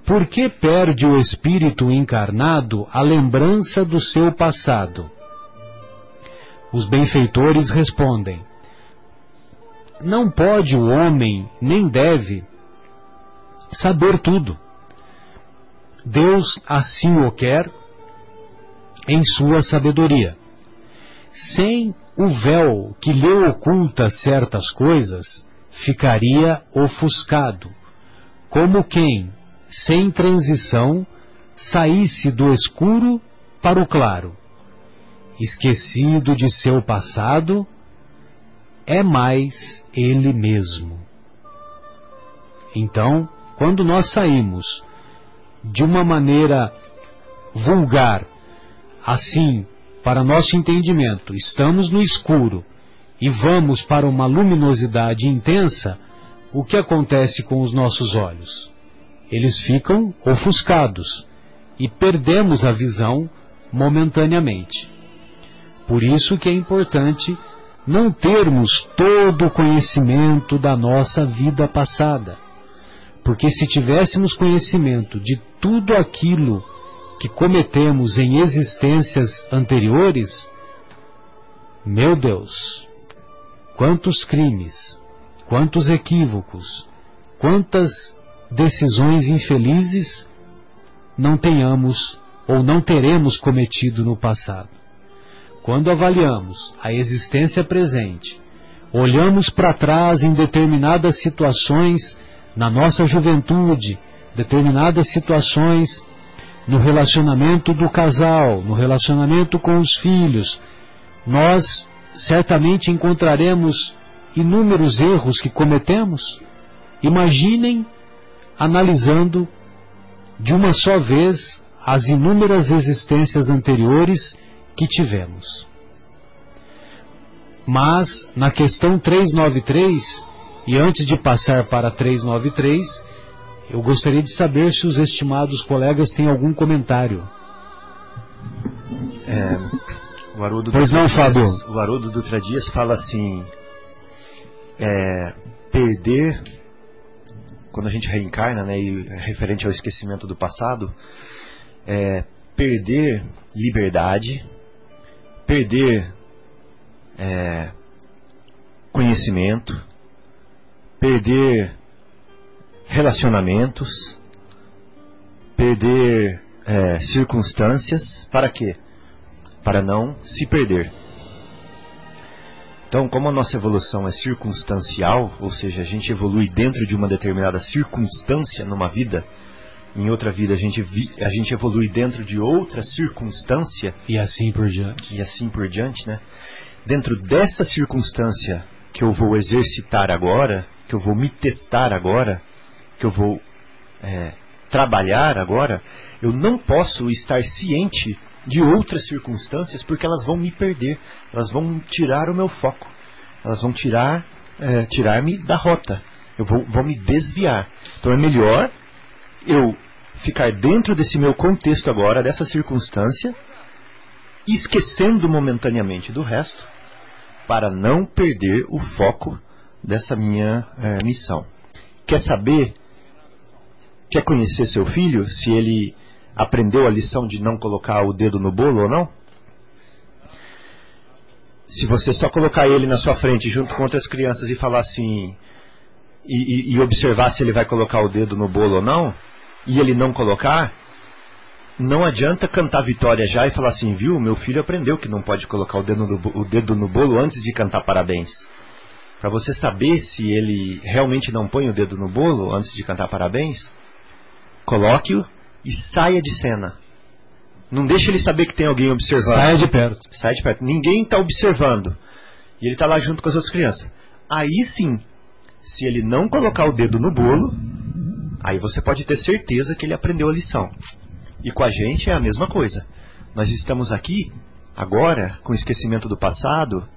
Speaker 2: Por que perde o espírito encarnado a lembrança do seu passado? Os benfeitores respondem: Não pode o homem, nem deve, saber tudo. Deus assim o quer em sua sabedoria. Sem o véu que lhe oculta certas coisas, ficaria ofuscado, como quem, sem transição, saísse do escuro para o claro. Esquecido de seu passado, é mais ele mesmo. Então, quando nós saímos de uma maneira vulgar, assim, para nosso entendimento, estamos no escuro e vamos para uma luminosidade intensa, o que acontece com os nossos olhos? Eles ficam ofuscados e perdemos a visão momentaneamente. Por isso que é importante não termos todo o conhecimento da nossa vida passada. Porque se tivéssemos conhecimento de tudo aquilo que cometemos em existências anteriores, meu Deus, quantos crimes, quantos equívocos, quantas decisões infelizes não tenhamos ou não teremos cometido no passado. Quando avaliamos a existência presente, olhamos para trás em determinadas situações na nossa juventude, determinadas situações no relacionamento do casal, no relacionamento com os filhos, nós certamente encontraremos inúmeros erros que cometemos. Imaginem analisando de uma só vez as inúmeras existências anteriores que tivemos. Mas, na questão 393, e antes de passar para 393, eu gostaria de saber se os estimados colegas têm algum comentário.
Speaker 3: É, o Haroldo
Speaker 2: pois não,
Speaker 3: Dias,
Speaker 2: Fábio.
Speaker 3: O Haroldo Dutra Dias fala assim: é, perder, quando a gente reencarna, né, e referente ao esquecimento do passado, é perder liberdade, perder é, conhecimento, perder relacionamentos, perder é, circunstâncias, para quê? Para não se perder. Então, como a nossa evolução é circunstancial, ou seja, a gente evolui dentro de uma determinada circunstância numa vida, em outra vida a gente, vi, a gente evolui dentro de outra circunstância.
Speaker 2: E assim por diante.
Speaker 3: E assim por diante, né? Dentro dessa circunstância que eu vou exercitar agora, que eu vou me testar agora, que eu vou é, trabalhar agora, eu não posso estar ciente de outras circunstâncias porque elas vão me perder, elas vão tirar o meu foco, elas vão tirar é, tirar-me da rota, eu vou, vou me desviar. Então é melhor eu ficar dentro desse meu contexto agora, dessa circunstância, esquecendo momentaneamente do resto, para não perder o foco dessa minha é, missão. Quer saber? Quer conhecer seu filho? Se ele aprendeu a lição de não colocar o dedo no bolo ou não? Se você só colocar ele na sua frente junto com outras crianças e falar assim. E, e, e observar se ele vai colocar o dedo no bolo ou não, e ele não colocar, não adianta cantar vitória já e falar assim, viu, meu filho aprendeu que não pode colocar o dedo no, o dedo no bolo antes de cantar parabéns. para você saber se ele realmente não põe o dedo no bolo antes de cantar parabéns, coloque-o e saia de cena. Não deixe ele saber que tem alguém observando.
Speaker 2: Saia de perto.
Speaker 3: Saia de perto. Ninguém está observando. E ele está lá junto com as outras crianças. Aí sim, se ele não colocar o dedo no bolo, aí você pode ter certeza que ele aprendeu a lição. E com a gente é a mesma coisa. Nós estamos aqui, agora, com o esquecimento do passado,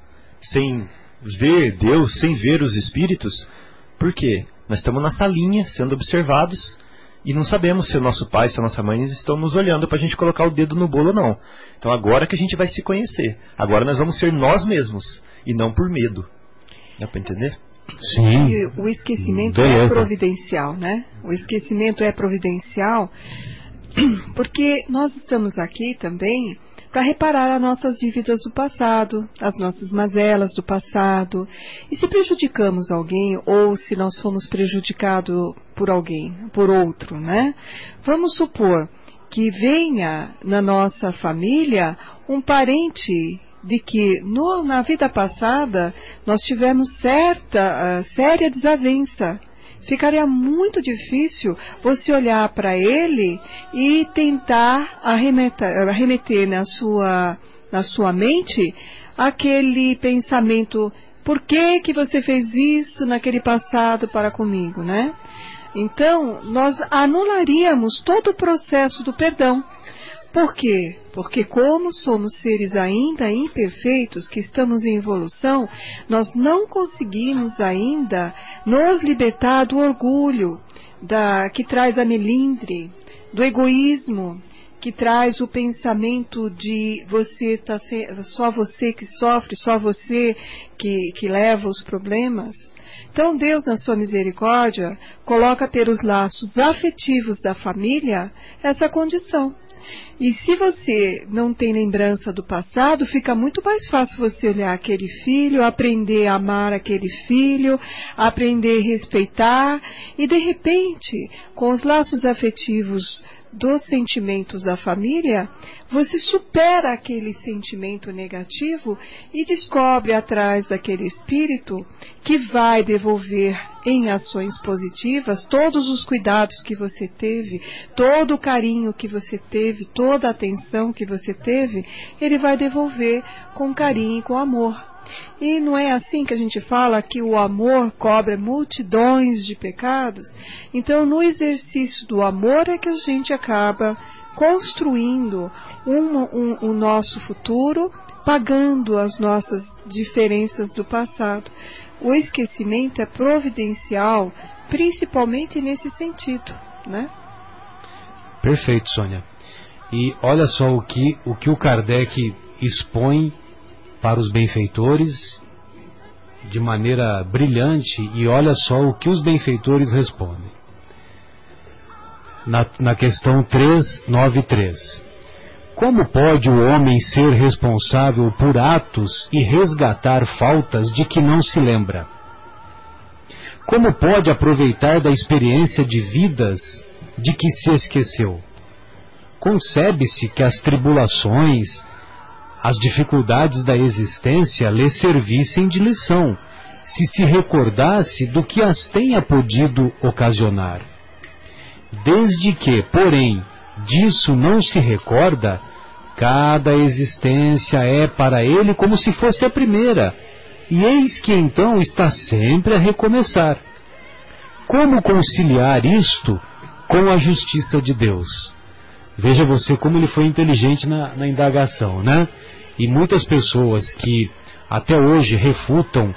Speaker 3: sem ver Deus, sem ver os espíritos. Por quê? Nós estamos na salinha, sendo observados, e não sabemos se o nosso pai, se a nossa mãe estão nos olhando para a gente colocar o dedo no bolo ou não. Então agora que a gente vai se conhecer. Agora nós vamos ser nós mesmos, e não por medo. Dá para entender?
Speaker 2: Sim.
Speaker 4: E o esquecimento é
Speaker 2: Beleza.
Speaker 4: providencial, né? O esquecimento é providencial porque nós estamos aqui também para reparar as nossas dívidas do passado, as nossas mazelas do passado. E se prejudicamos alguém ou se nós fomos prejudicados por alguém, por outro, né? Vamos supor que venha na nossa família um parente de que no- na vida passada nós tivemos certa, ah, séria desavença. Ficaria muito difícil você olhar para ele e tentar arremeter, arremeter na, sua, na sua mente aquele pensamento: por que, que você fez isso naquele passado para comigo, né? Então, nós anularíamos todo o processo do perdão. Por quê? Porque, como somos seres ainda imperfeitos, que estamos em evolução, nós não conseguimos ainda nos libertar do orgulho, da, que traz a melindre, do egoísmo, que traz o pensamento de você tá só você que sofre, só você que, que leva os problemas. Então Deus, na sua misericórdia, coloca pelos laços afetivos da família essa condição. E se você não tem lembrança do passado, fica muito mais fácil você olhar aquele filho, aprender a amar aquele filho, aprender a respeitar e de repente, com os laços afetivos dos sentimentos da família, você supera aquele sentimento negativo e descobre atrás daquele espírito que vai devolver em ações positivas todos os cuidados que você teve, todo o carinho que você teve, toda a atenção que você teve, ele vai devolver com carinho e com amor. E não é assim que a gente fala que o amor cobre multidões de pecados? Então, no exercício do amor é que a gente acaba construindo um, um, o nosso futuro, pagando as nossas diferenças do passado. O esquecimento é providencial, principalmente nesse sentido, né?
Speaker 2: Perfeito, Sônia. E olha só o que o, que o Kardec expõe para os benfeitores de maneira brilhante e olha só o que os benfeitores respondem. Na, na questão 393. Como pode o homem ser responsável por atos e resgatar faltas de que não se lembra? Como pode aproveitar da experiência de vidas de que se esqueceu? Concebe-se que as tribulações, as dificuldades da existência lhe servissem de lição, se se recordasse do que as tenha podido ocasionar. Desde que, porém, disso não se recorda, cada existência é para ele como se fosse a primeira, e eis que então está sempre a recomeçar. Como conciliar isto com a justiça de Deus? Veja você como ele foi inteligente na, na indagação, né? E muitas pessoas que até hoje refutam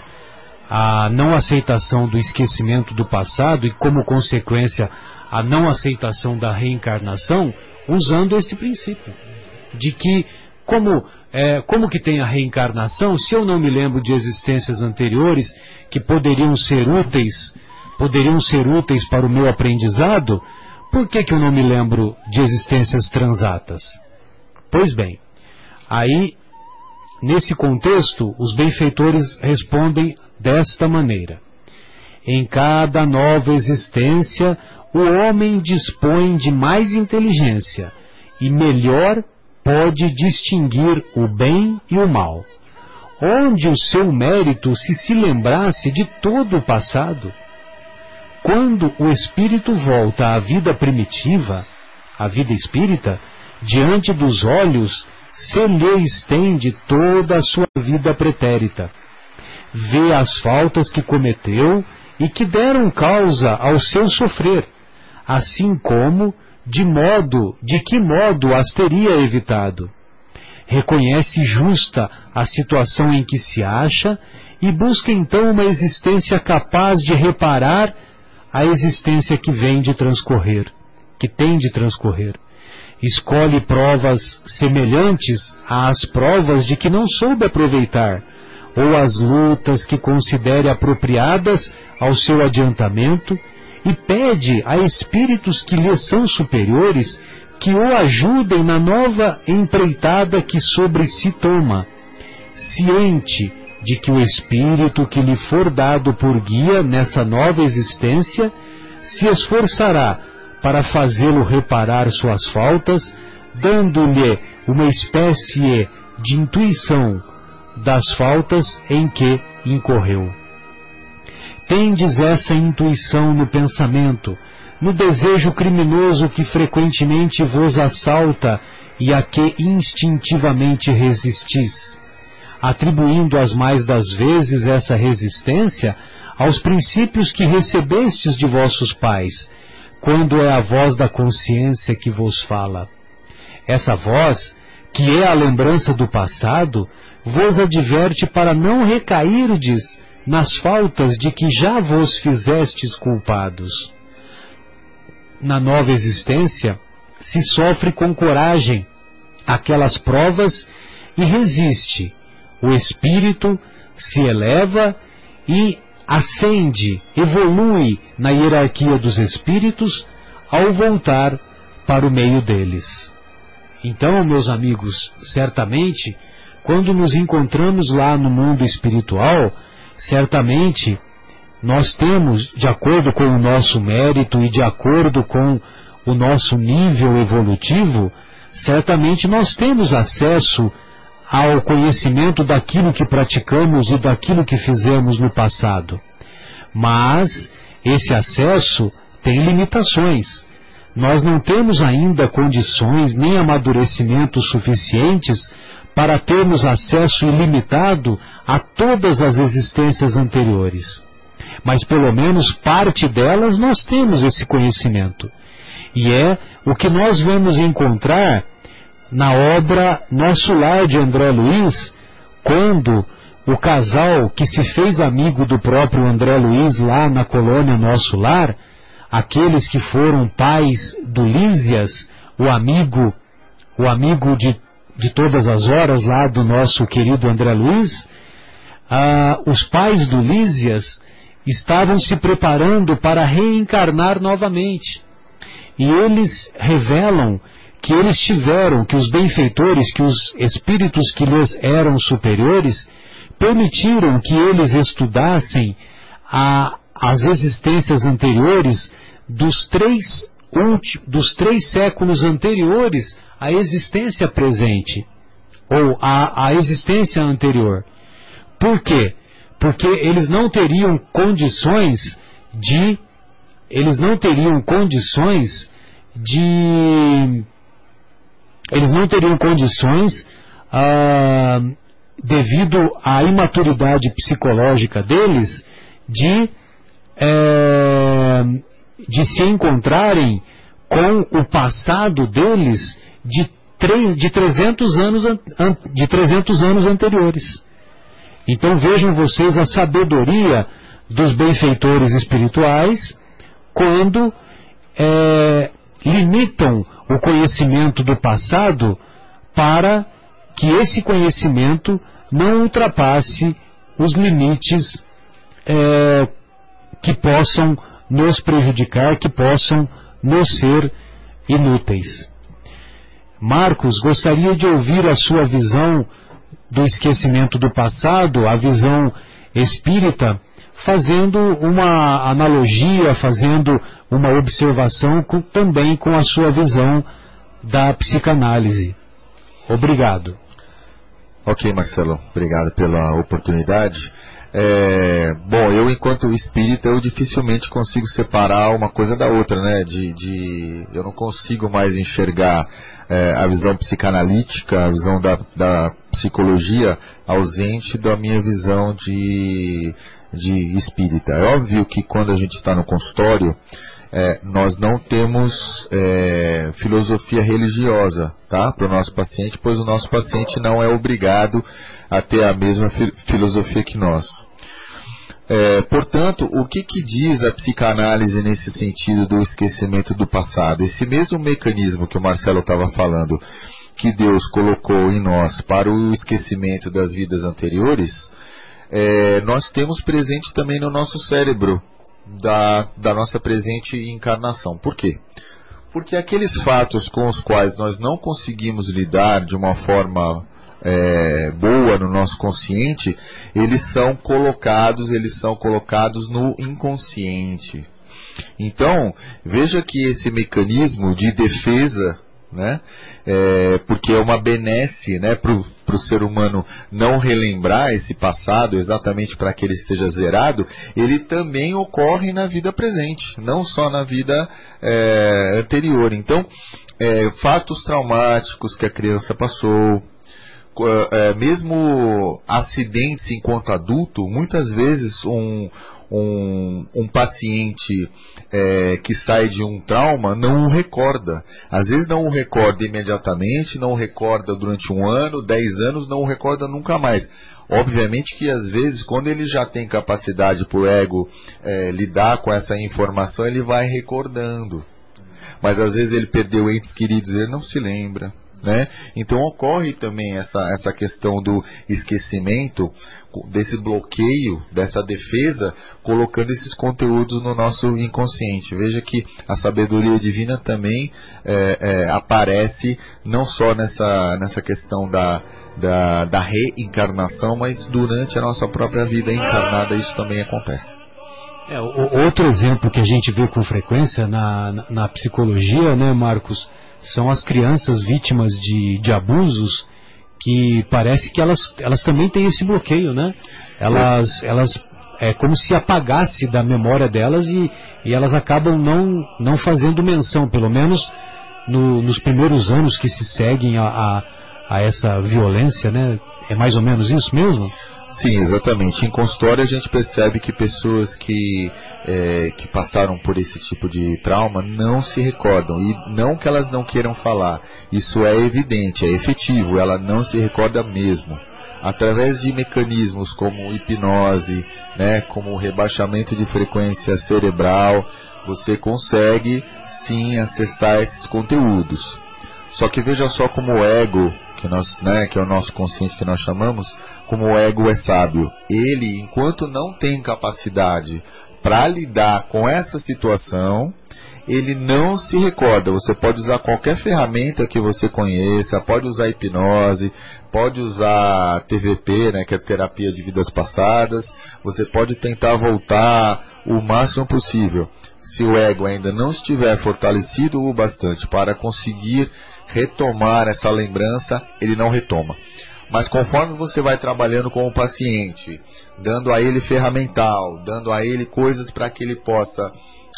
Speaker 2: a não aceitação do esquecimento do passado e, como consequência, a não aceitação da reencarnação, usando esse princípio de que como é, como que tem a reencarnação se eu não me lembro de existências anteriores que poderiam ser úteis poderiam ser úteis para o meu aprendizado por que que eu não me lembro de existências transatas? Pois bem aí nesse contexto os benfeitores respondem desta maneira em cada nova existência o homem dispõe de mais inteligência e melhor pode distinguir o bem e o mal. onde o seu mérito se se lembrasse de todo o passado. Quando o espírito volta à vida primitiva, à vida espírita, diante dos olhos se lhe estende toda a sua vida pretérita. Vê as faltas que cometeu e que deram causa ao seu sofrer, assim como de modo, de que modo as teria evitado. Reconhece justa a situação em que se acha e busca então uma existência capaz de reparar a existência que vem de transcorrer, que tem de transcorrer. Escolhe provas semelhantes às provas de que não soube aproveitar, ou as lutas que considere apropriadas ao seu adiantamento, e pede a espíritos que lhe são superiores que o ajudem na nova empreitada que sobre si toma, ciente de que o espírito que lhe for dado por guia nessa nova existência se esforçará para fazê-lo reparar suas faltas, dando-lhe uma espécie de intuição das faltas em que incorreu. Tendes essa intuição no pensamento, no desejo criminoso que frequentemente vos assalta e a que instintivamente resistis, atribuindo as mais das vezes essa resistência aos princípios que recebestes de vossos pais, quando é a voz da consciência que vos fala. Essa voz, que é a lembrança do passado, vos adverte para não recairdes nas faltas de que já vos fizestes culpados. Na nova existência, se sofre com coragem aquelas provas e resiste. O espírito se eleva e ascende, evolui na hierarquia dos espíritos ao voltar para o meio deles. Então, meus amigos, certamente, quando nos encontramos lá no mundo espiritual, certamente nós temos, de acordo com o nosso mérito e de acordo com o nosso nível evolutivo, certamente nós temos acesso ao conhecimento daquilo que praticamos e daquilo que fizemos no passado. Mas esse acesso tem limitações. Nós não temos ainda condições nem amadurecimento suficientes para termos acesso ilimitado a todas as existências anteriores. Mas pelo menos parte delas nós temos esse conhecimento. E é o que nós vamos encontrar na obra Nosso Lar de André Luiz, quando o casal que se fez amigo do próprio André Luiz lá na colônia Nosso Lar, aqueles que foram pais do Lísias, o amigo, o amigo de de todas as horas lá do nosso querido André Luiz, ah, os pais do Lísias estavam se preparando para reencarnar novamente. E eles revelam que eles tiveram, que os benfeitores, que os espíritos que lhes eram superiores, permitiram que eles estudassem a, as existências anteriores dos três, dos três séculos anteriores a existência presente ou a, a existência anterior. Por quê? Porque eles não teriam condições de eles não teriam condições de eles não teriam condições ah, devido à imaturidade psicológica deles de é, de se encontrarem com o passado deles de, de, 300 anos, de 300 anos anteriores. Então vejam vocês a sabedoria dos benfeitores espirituais quando é, limitam o conhecimento do passado para que esse conhecimento não ultrapasse os limites é, que possam nos prejudicar, que possam nos ser inúteis. Marcos gostaria de ouvir a sua visão do esquecimento do passado, a visão espírita, fazendo uma analogia, fazendo uma observação com, também com a sua visão da psicanálise. Obrigado.
Speaker 5: Ok, Marcelo, obrigado pela oportunidade. É, bom, eu enquanto espírita eu dificilmente consigo separar uma coisa da outra, né? De, de eu não consigo mais enxergar é, a visão psicanalítica, a visão da, da psicologia ausente da minha visão de, de espírita. É óbvio que quando a gente está no consultório é, nós não temos é, filosofia religiosa tá, para o nosso paciente, pois o nosso paciente não é obrigado a ter a mesma fi filosofia que nós. É, portanto, o que, que diz a psicanálise nesse sentido do esquecimento do passado? Esse mesmo mecanismo que o Marcelo estava falando, que Deus colocou em nós para o esquecimento das vidas anteriores, é, nós temos presente também no nosso cérebro da, da nossa presente encarnação. Por quê? Porque aqueles fatos com os quais nós não conseguimos lidar de uma forma é, boa no nosso consciente, eles são colocados, eles são colocados no inconsciente. Então, veja que esse mecanismo de defesa né? É, porque é uma benesse né, para o ser humano não relembrar esse passado exatamente para que ele esteja zerado, ele também ocorre na vida presente, não só na vida é, anterior. Então, é, fatos traumáticos que a criança passou, é, mesmo acidentes enquanto adulto, muitas vezes um, um, um paciente é, que sai de um trauma não o recorda. Às vezes não o recorda imediatamente, não o recorda durante um ano, dez anos, não o recorda nunca mais. Obviamente que às vezes, quando ele já tem capacidade para o ego é, lidar com essa informação, ele vai recordando. Mas às vezes ele perdeu entes queridos, ele não se lembra. Né? Então ocorre também essa, essa questão do esquecimento, desse bloqueio, dessa defesa, colocando esses conteúdos no nosso inconsciente. Veja que a sabedoria divina também é, é, aparece não só nessa, nessa questão da, da, da reencarnação, mas durante a nossa própria vida encarnada isso também acontece.
Speaker 2: É, outro exemplo que a gente vê com frequência na, na, na psicologia, né, Marcos? São as crianças vítimas de, de abusos que parece que elas, elas também têm esse bloqueio, né? Elas, elas é como se apagasse da memória delas e, e elas acabam não, não fazendo menção, pelo menos no, nos primeiros anos que se seguem a, a, a essa violência, né? É mais ou menos isso mesmo?
Speaker 5: Sim, exatamente. Em consultório a gente percebe que pessoas que, é, que passaram por esse tipo de trauma não se recordam. E não que elas não queiram falar. Isso é evidente, é efetivo. Ela não se recorda mesmo. Através de mecanismos como hipnose, né, como rebaixamento de frequência cerebral, você consegue sim acessar esses conteúdos. Só que veja só como o ego, que, nós, né, que é o nosso consciente que nós chamamos, como o ego é sábio. Ele, enquanto não tem capacidade para lidar com essa situação, ele não se recorda. Você pode usar qualquer ferramenta que você conheça, pode usar hipnose, pode usar TVP, né, que é terapia de vidas passadas. Você pode tentar voltar o máximo possível. Se o ego ainda não estiver fortalecido o bastante para conseguir retomar essa lembrança, ele não retoma. Mas conforme você vai trabalhando com o paciente, dando a ele ferramental, dando a ele coisas para que ele possa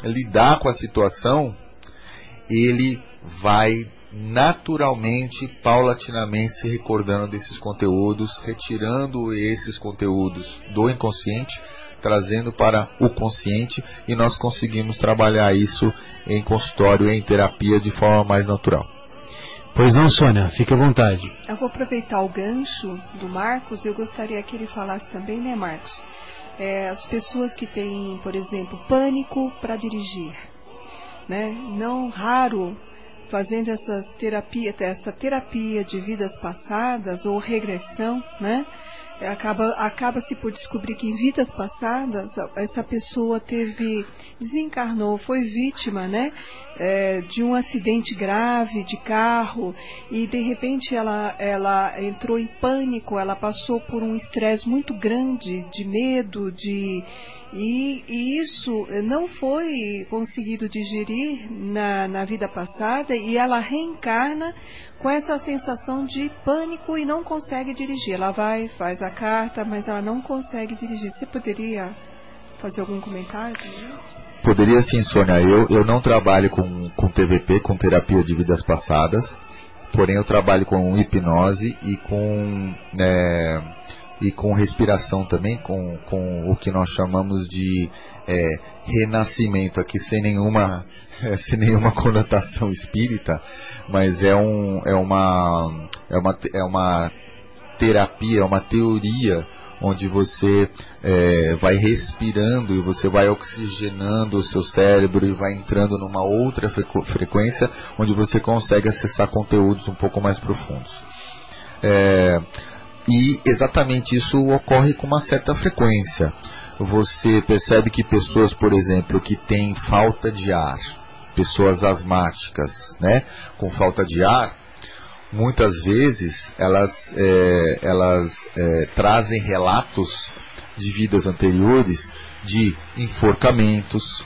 Speaker 5: lidar com a situação, ele vai naturalmente, paulatinamente se recordando desses conteúdos, retirando esses conteúdos do inconsciente, trazendo para o consciente e nós conseguimos trabalhar isso em consultório, em terapia de forma mais natural.
Speaker 2: Pois não, Sônia, fique à vontade.
Speaker 4: Eu vou aproveitar o gancho do Marcos, eu gostaria que ele falasse também, né, Marcos? É, as pessoas que têm, por exemplo, pânico para dirigir, né? Não raro fazendo essa terapia, essa terapia de vidas passadas ou regressão, né? Acaba acaba-se por descobrir que em vidas passadas essa pessoa teve desencarnou, foi vítima, né, é, de um acidente grave de carro e de repente ela ela entrou em pânico, ela passou por um estresse muito grande de medo, de e, e, isso não foi conseguido digerir na, na vida passada e ela reencarna com essa sensação de pânico e não consegue dirigir. Ela vai, faz a carta, mas ela não consegue dirigir. Você poderia fazer algum comentário?
Speaker 5: Poderia sim, Sônia. Eu, eu não trabalho com, com TVP, com terapia de vidas passadas, porém eu trabalho com hipnose e com. É, e com respiração também, com, com o que nós chamamos de é, renascimento, aqui sem nenhuma, é, sem nenhuma conotação espírita, mas é, um, é, uma, é, uma, é uma terapia, é uma teoria onde você é, vai respirando e você vai oxigenando o seu cérebro e vai entrando numa outra frequência onde você consegue acessar conteúdos um pouco mais profundos. É, e exatamente isso ocorre com uma certa frequência. Você percebe que pessoas, por exemplo, que têm falta de ar, pessoas asmáticas, né, com falta de ar, muitas vezes elas, é, elas é, trazem relatos de vidas anteriores de enforcamentos,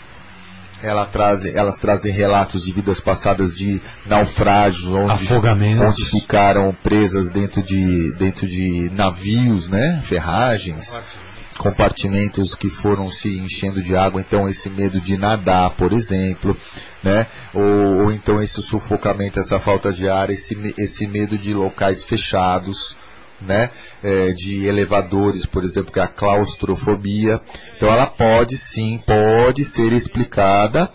Speaker 5: ela traz, elas trazem relatos de vidas passadas de naufrágios, onde, onde ficaram presas dentro de, dentro de navios, né, ferragens, compartimentos que foram se enchendo de água, então esse medo de nadar, por exemplo, né, ou, ou então esse sufocamento, essa falta de ar, esse, esse medo de locais fechados, né, é, de elevadores, por exemplo, que é a claustrofobia. Então ela pode sim, pode ser explicada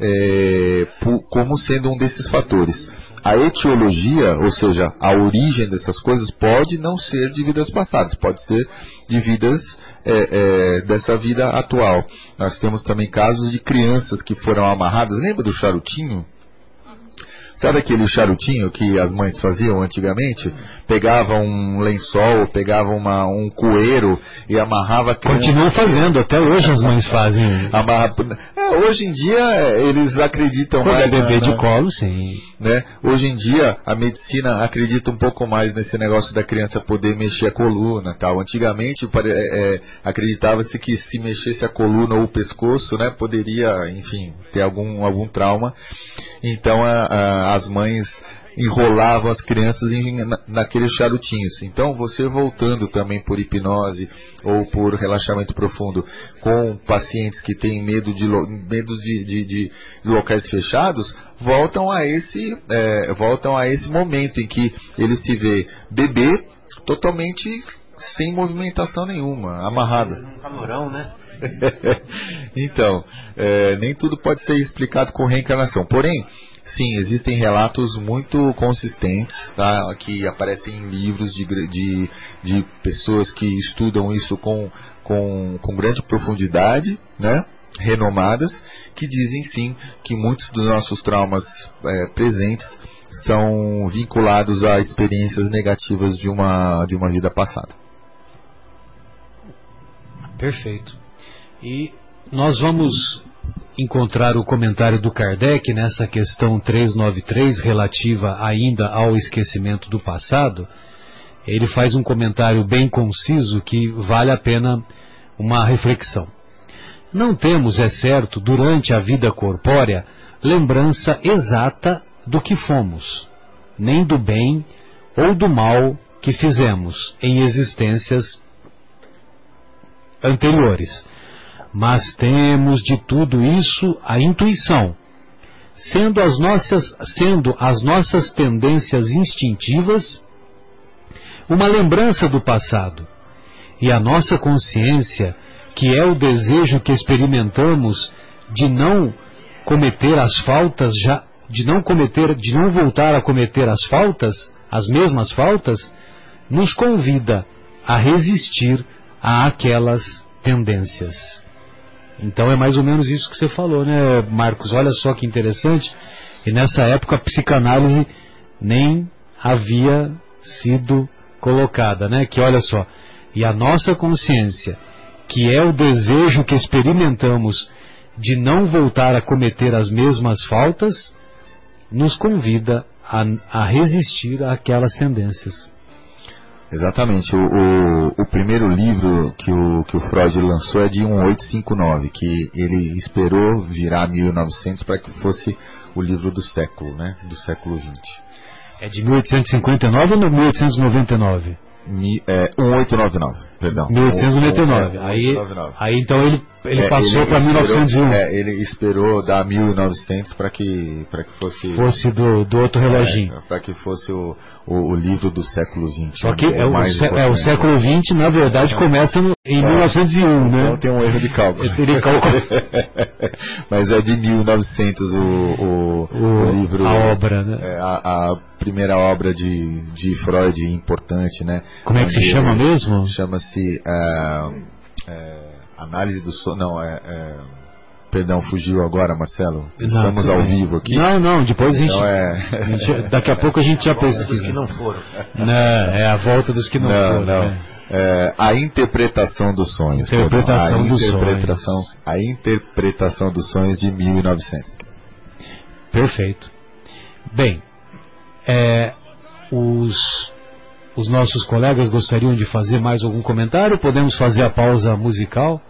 Speaker 5: é, por, como sendo um desses fatores. A etiologia, ou seja, a origem dessas coisas, pode não ser de vidas passadas, pode ser de vidas é, é, dessa vida atual. Nós temos também casos de crianças que foram amarradas. Lembra do charutinho? Sabe aquele charutinho que as mães faziam antigamente? Pegava um lençol, pegava uma, um coeiro e amarrava a
Speaker 2: criança. Continuam fazendo, até hoje as mães fazem.
Speaker 5: Amarra... É, hoje em dia eles acreditam
Speaker 2: Quando
Speaker 5: mais.
Speaker 2: é bebê na, de colo, sim.
Speaker 5: Né? Hoje em dia a medicina acredita um pouco mais nesse negócio da criança poder mexer a coluna tal. Antigamente é, é, acreditava-se que se mexesse a coluna ou o pescoço, né, poderia, enfim, ter algum, algum trauma. Então a, a, as mães enrolavam as crianças em, na, naqueles charutinhos. Então, você voltando também por hipnose ou por relaxamento profundo com pacientes que têm medo de, medo de, de, de locais fechados, voltam a, esse, é, voltam a esse momento em que ele se vê bebê totalmente sem movimentação nenhuma, amarrada.
Speaker 3: Um calorão, né?
Speaker 5: então, é, nem tudo pode ser explicado com reencarnação. Porém, sim, existem relatos muito consistentes tá, que aparecem em livros de, de, de pessoas que estudam isso com, com, com grande profundidade, né? renomadas, que dizem sim que muitos dos nossos traumas é, presentes são vinculados a experiências negativas de uma, de uma vida passada.
Speaker 2: Perfeito. E nós vamos encontrar o comentário do Kardec nessa questão 393 relativa ainda ao esquecimento do passado. Ele faz um comentário bem conciso que vale a pena uma reflexão. Não temos, é certo, durante a vida corpórea, lembrança exata do que fomos, nem do bem ou do mal que fizemos em existências anteriores mas temos de tudo isso a intuição, sendo as nossas, sendo as nossas tendências instintivas uma lembrança do passado, e a nossa consciência, que é o desejo que experimentamos de não cometer as faltas já de não cometer, de não voltar a cometer as faltas, as mesmas faltas, nos convida a resistir a aquelas tendências. Então é mais ou menos isso que você falou, né, Marcos? Olha só que interessante. E nessa época a psicanálise nem havia sido colocada, né? Que olha só, e a nossa consciência, que é o desejo que experimentamos de não voltar a cometer as mesmas faltas, nos convida a, a resistir àquelas tendências.
Speaker 5: Exatamente. O, o, o, primeiro livro que o, que o Freud lançou é de 1859, que ele esperou virar 1900 para que fosse o livro do século, né? Do século 20.
Speaker 2: É de 1859 ou 1899?
Speaker 5: Mi, é, 1899, perdão.
Speaker 2: 1899. aí, aí então ele, ele é, passou para 1901.
Speaker 5: É, ele esperou dar 1900 para que, que fosse.
Speaker 2: Fosse do, do outro reloginho.
Speaker 5: É, para que fosse o, o, o, livro do século XX.
Speaker 2: Só que é o, é, o século XX, na verdade, começa no, em 1901, né?
Speaker 5: Então tem um erro de cálculo.
Speaker 2: Ele cálculo.
Speaker 5: Mas é de 1900 o, o, o livro.
Speaker 2: A obra, né?
Speaker 5: É, a, a primeira obra de, de Freud importante, né?
Speaker 2: Como é que se chama mesmo?
Speaker 5: Chama-se uh, uh, Análise do Sono. Não, é. Uh, Perdão, fugiu agora, Marcelo. Estamos não, ao vivo aqui.
Speaker 2: Não, não, depois então a, gente, é... a gente. Daqui a pouco a gente já pesquisa.
Speaker 3: dos que não foram.
Speaker 2: Não, é a volta dos que não, não foram. Não.
Speaker 5: É. É, a interpretação dos sonhos.
Speaker 2: Interpretação a dos
Speaker 5: interpretação,
Speaker 2: sonhos.
Speaker 5: A interpretação dos sonhos de 1900.
Speaker 2: Perfeito. Bem, é, os, os nossos colegas gostariam de fazer mais algum comentário? Podemos fazer a pausa musical?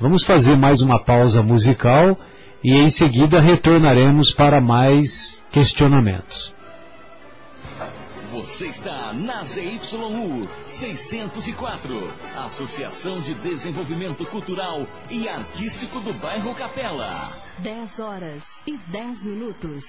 Speaker 2: Vamos fazer mais uma pausa musical e em seguida retornaremos para mais questionamentos.
Speaker 7: Você está na ZYU 604, Associação de Desenvolvimento Cultural e Artístico do Bairro Capela.
Speaker 8: 10 horas e 10 minutos.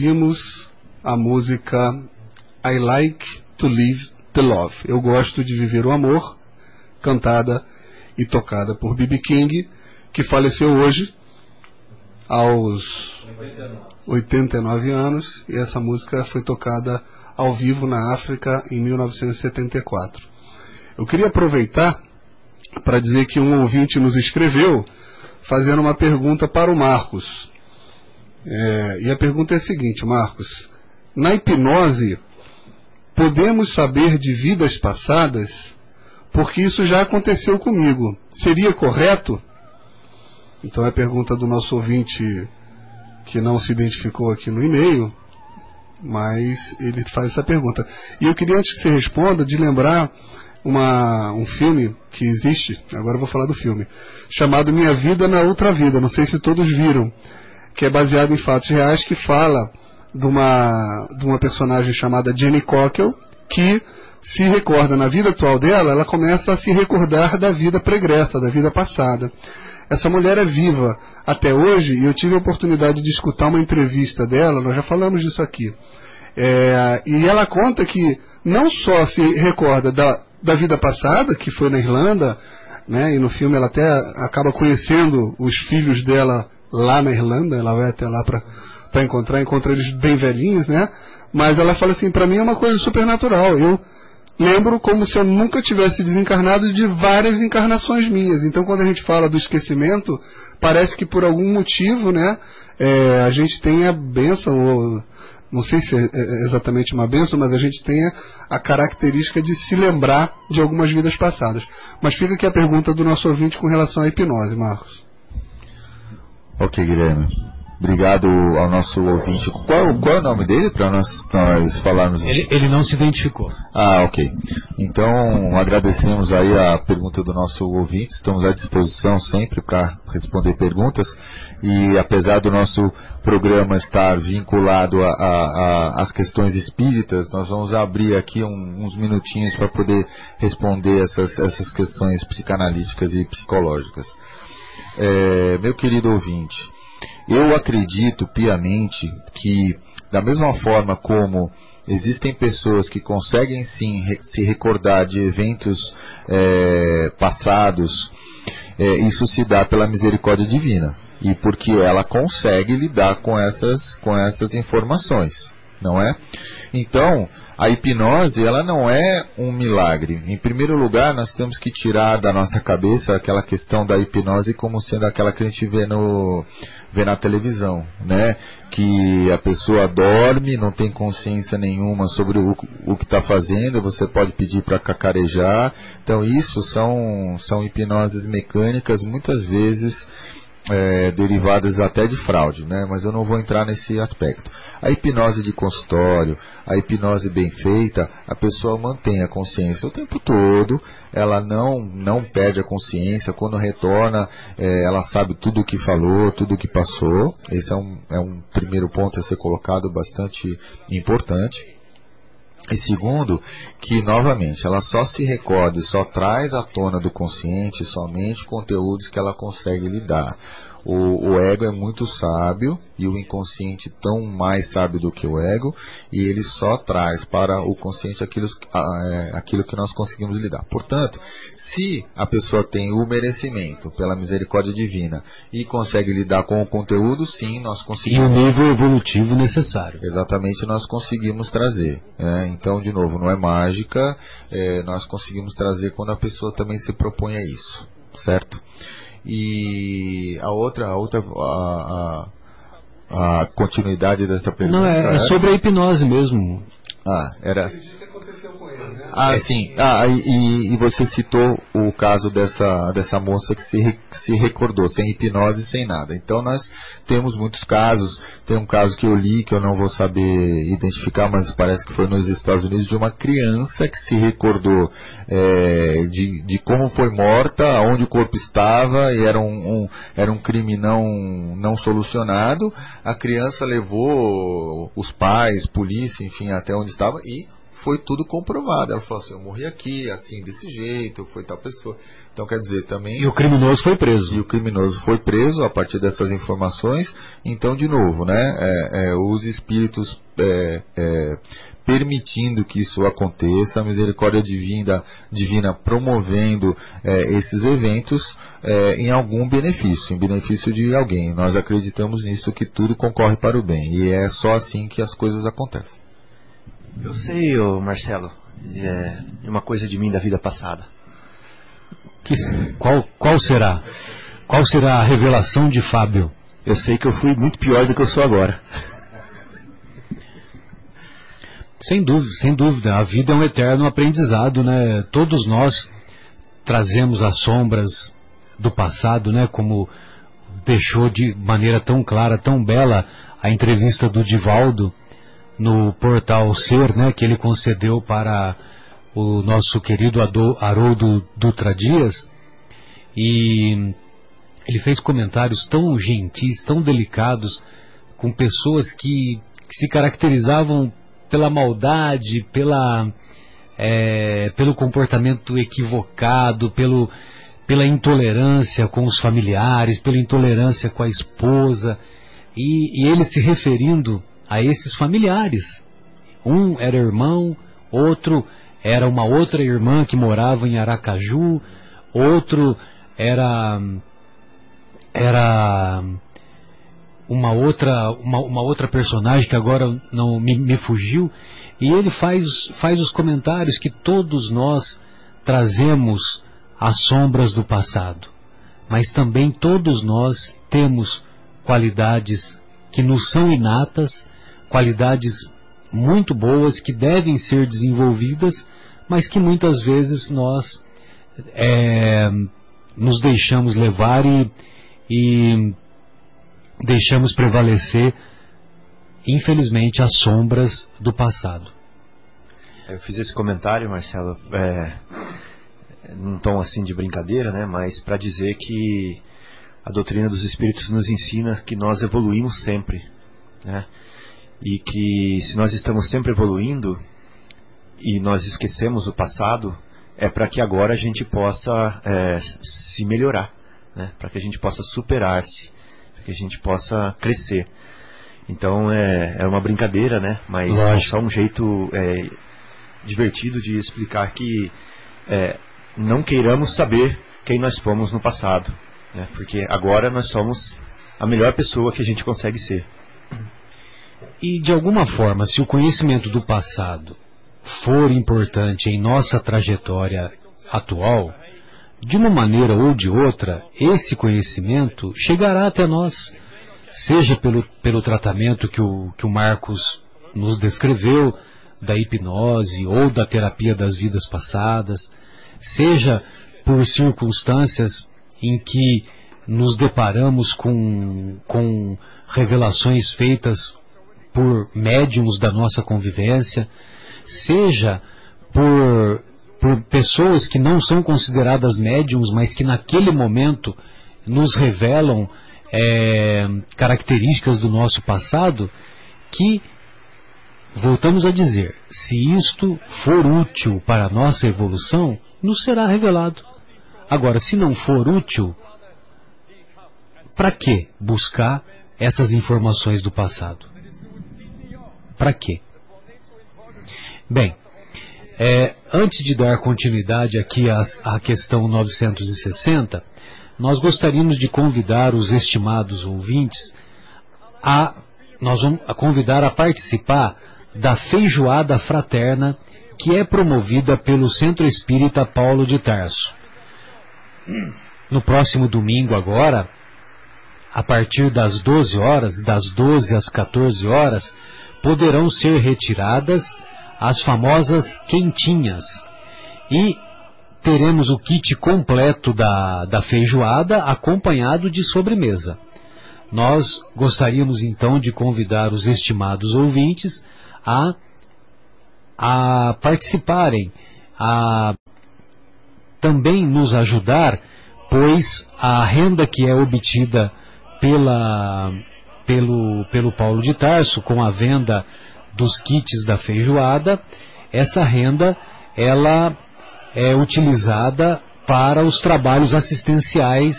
Speaker 6: Ouvimos a música I Like to Live the Love. Eu gosto de viver o amor, cantada e tocada por B.B. King, que faleceu hoje aos 89 anos, e essa música foi tocada ao vivo na África em 1974. Eu queria aproveitar para dizer que um ouvinte nos escreveu fazendo uma pergunta para o Marcos. É, e a pergunta é a seguinte, Marcos: na hipnose, podemos saber de vidas passadas? Porque isso já aconteceu comigo. Seria correto? Então é a pergunta do nosso ouvinte que não se identificou aqui no e-mail, mas ele faz essa pergunta. E eu queria, antes que você responda, de lembrar uma, um filme que existe, agora eu vou falar do filme, chamado Minha Vida na Outra Vida, não sei se todos viram, que é baseado em fatos reais, que fala de uma, de uma personagem chamada Jenny Cockle, que se recorda na vida atual dela, ela começa a se recordar da vida pregressa, da vida passada. Essa mulher é viva até hoje e eu tive a oportunidade de escutar uma entrevista dela, nós já falamos disso aqui. É, e ela conta que não só se recorda da, da vida passada, que foi na Irlanda, né, e no filme ela até acaba conhecendo os filhos dela lá na Irlanda, ela vai até lá para encontrar, encontra eles bem velhinhos, né? Mas ela fala assim, para mim é uma coisa super natural. Eu lembro como se eu nunca tivesse desencarnado de várias encarnações minhas. Então, quando a gente fala do esquecimento, parece que por algum motivo, né, é, a gente tem a benção, ou não sei se é, é exatamente uma benção, mas a gente tem a característica de se lembrar de algumas vidas passadas. Mas fica aqui a pergunta do nosso ouvinte com relação à hipnose, Marcos.
Speaker 5: Ok, Guilherme. Obrigado ao nosso ouvinte. Qual, qual é o nome dele para nós, nós falarmos?
Speaker 2: Ele, ele não se identificou.
Speaker 5: Ah, ok. Então agradecemos aí a pergunta do nosso ouvinte. Estamos à disposição sempre para responder perguntas. E apesar do nosso programa estar vinculado às questões espíritas, nós vamos abrir aqui um, uns minutinhos para poder responder essas, essas questões psicanalíticas e psicológicas. É, meu querido ouvinte, eu acredito piamente que, da mesma forma como existem pessoas que conseguem sim se recordar de eventos é, passados, é, isso se dá pela misericórdia divina. E porque ela consegue lidar com essas, com essas informações, não é? Então, a hipnose, ela não é um milagre. Em primeiro lugar, nós temos que tirar da nossa cabeça aquela questão da hipnose como sendo aquela que a gente vê no vê na televisão, né? Que a pessoa dorme, não tem consciência nenhuma sobre o, o que está fazendo, você pode pedir para cacarejar. Então, isso são, são hipnoses mecânicas, muitas vezes é, derivadas até de fraude, né? mas eu não vou entrar nesse aspecto. A hipnose de consultório, a hipnose bem feita, a pessoa mantém a consciência o tempo todo, ela não, não perde a consciência, quando retorna, é, ela sabe tudo o que falou, tudo o que passou. Esse é um, é um primeiro ponto a ser colocado bastante importante. E segundo, que novamente ela só se recorda e só traz à tona do consciente somente conteúdos que ela consegue lidar. O, o, ego é muito sábio e o inconsciente tão mais sábio do que o ego e ele só traz para o consciente aquilo, é, aquilo que nós conseguimos lidar. Portanto, se a pessoa tem o merecimento pela misericórdia divina e consegue lidar com o conteúdo, sim, nós conseguimos.
Speaker 2: E o nível evolutivo necessário.
Speaker 5: Exatamente, nós conseguimos trazer. É, então, de novo, não é mágica, é, nós conseguimos trazer quando a pessoa também se propõe a isso, certo? E a outra, a outra, a, a, a continuidade dessa pergunta.
Speaker 2: Não, é, é sobre a hipnose mesmo.
Speaker 5: Ah, era. Ah, sim. Ah, e, e, você citou o caso dessa, dessa moça que se, se recordou, sem hipnose, sem nada. Então nós temos muitos casos. Tem um caso que eu li, que eu não vou saber identificar, mas parece que foi nos Estados Unidos, de uma criança que se recordou é, de, de como foi morta, onde o corpo estava, e era um, um, era um crime não, não solucionado. A criança levou os pais, polícia, enfim, até onde estava e foi tudo comprovado. Ela falou assim: eu morri aqui, assim, desse jeito, foi tal pessoa. Então, quer dizer, também.
Speaker 2: E o criminoso foi preso.
Speaker 5: E o criminoso foi preso a partir dessas informações. Então, de novo, né? É, é, os espíritos é, é permitindo que isso aconteça, a misericórdia divina, divina promovendo é, esses eventos é, em algum benefício, em benefício de alguém. Nós acreditamos nisso que tudo concorre para o bem e é só assim que as coisas acontecem.
Speaker 3: Eu sei, ô Marcelo, é uma coisa de mim da vida passada.
Speaker 2: Que, qual, qual será? Qual será a revelação de Fábio?
Speaker 3: Eu sei que eu fui muito pior do que eu sou agora.
Speaker 2: Sem dúvida, sem dúvida. A vida é um eterno aprendizado, né? Todos nós trazemos as sombras do passado, né? Como deixou de maneira tão clara, tão bela a entrevista do Divaldo no portal Ser, né? Que ele concedeu para o nosso querido Haroldo Dutra Dias. E ele fez comentários tão gentis, tão delicados, com pessoas que, que se caracterizavam pela maldade, pela, é, pelo comportamento equivocado, pelo, pela intolerância com os familiares, pela intolerância com a esposa, e, e ele se referindo a esses familiares. Um era irmão, outro era uma outra irmã que morava em Aracaju, outro era era uma outra, uma, uma, outra personagem que agora não me, me fugiu, e ele faz, faz os comentários que todos nós trazemos as sombras do passado, mas também todos nós temos qualidades que nos são inatas, qualidades muito boas que devem ser desenvolvidas, mas que muitas vezes nós é, nos deixamos levar e, e deixamos prevalecer, infelizmente, as sombras do passado.
Speaker 3: Eu fiz esse comentário, Marcelo, é, num tom assim de brincadeira, né? Mas para dizer que a doutrina dos espíritos nos ensina que nós evoluímos sempre, né? E que se nós estamos sempre evoluindo e nós esquecemos o passado, é para que agora a gente possa é, se melhorar, né? Para que a gente possa superar-se que a gente possa crescer. Então é, é uma brincadeira, né? Mas é só um jeito é, divertido de explicar que é, não queiramos saber quem nós fomos no passado, né? Porque agora nós somos a melhor pessoa que a gente consegue ser.
Speaker 2: E de alguma forma, se o conhecimento do passado for importante em nossa trajetória atual, de uma maneira ou de outra, esse conhecimento chegará até nós, seja pelo, pelo tratamento que o, que o Marcos nos descreveu, da hipnose ou da terapia das vidas passadas, seja por circunstâncias em que nos deparamos com, com revelações feitas por médiums da nossa convivência, seja por por pessoas que não são consideradas médiums, mas que naquele momento nos revelam é, características do nosso passado, que, voltamos a dizer, se isto for útil para a nossa evolução, nos será revelado. Agora, se não for útil, para que buscar essas informações do passado? Para quê? Bem, é, antes de dar continuidade aqui à, à questão 960, nós gostaríamos de convidar os estimados ouvintes a nós vamos a convidar a participar da feijoada fraterna que é promovida pelo Centro Espírita Paulo de Tarso. No próximo domingo agora, a partir das 12 horas, das 12 às 14 horas, poderão ser retiradas as famosas quentinhas. E teremos o kit completo da, da feijoada acompanhado de sobremesa. Nós gostaríamos então de convidar os estimados ouvintes a, a participarem, a também nos ajudar, pois a renda que é obtida pela, pelo, pelo Paulo de Tarso com a venda dos kits da feijoada, essa renda ela é utilizada para os trabalhos assistenciais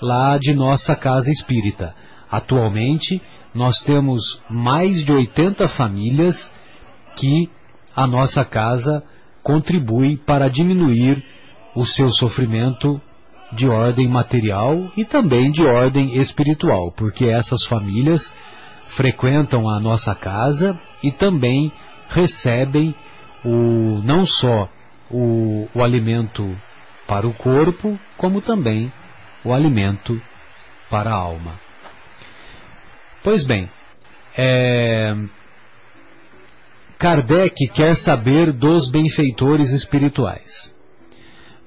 Speaker 2: lá de nossa casa espírita. Atualmente, nós temos mais de 80 famílias que a nossa casa contribui para diminuir o seu sofrimento de ordem material e também de ordem espiritual, porque essas famílias frequentam a nossa casa e também recebem o não só o, o alimento para o corpo, como também o alimento para a alma. Pois bem, é... Kardec quer saber dos benfeitores espirituais.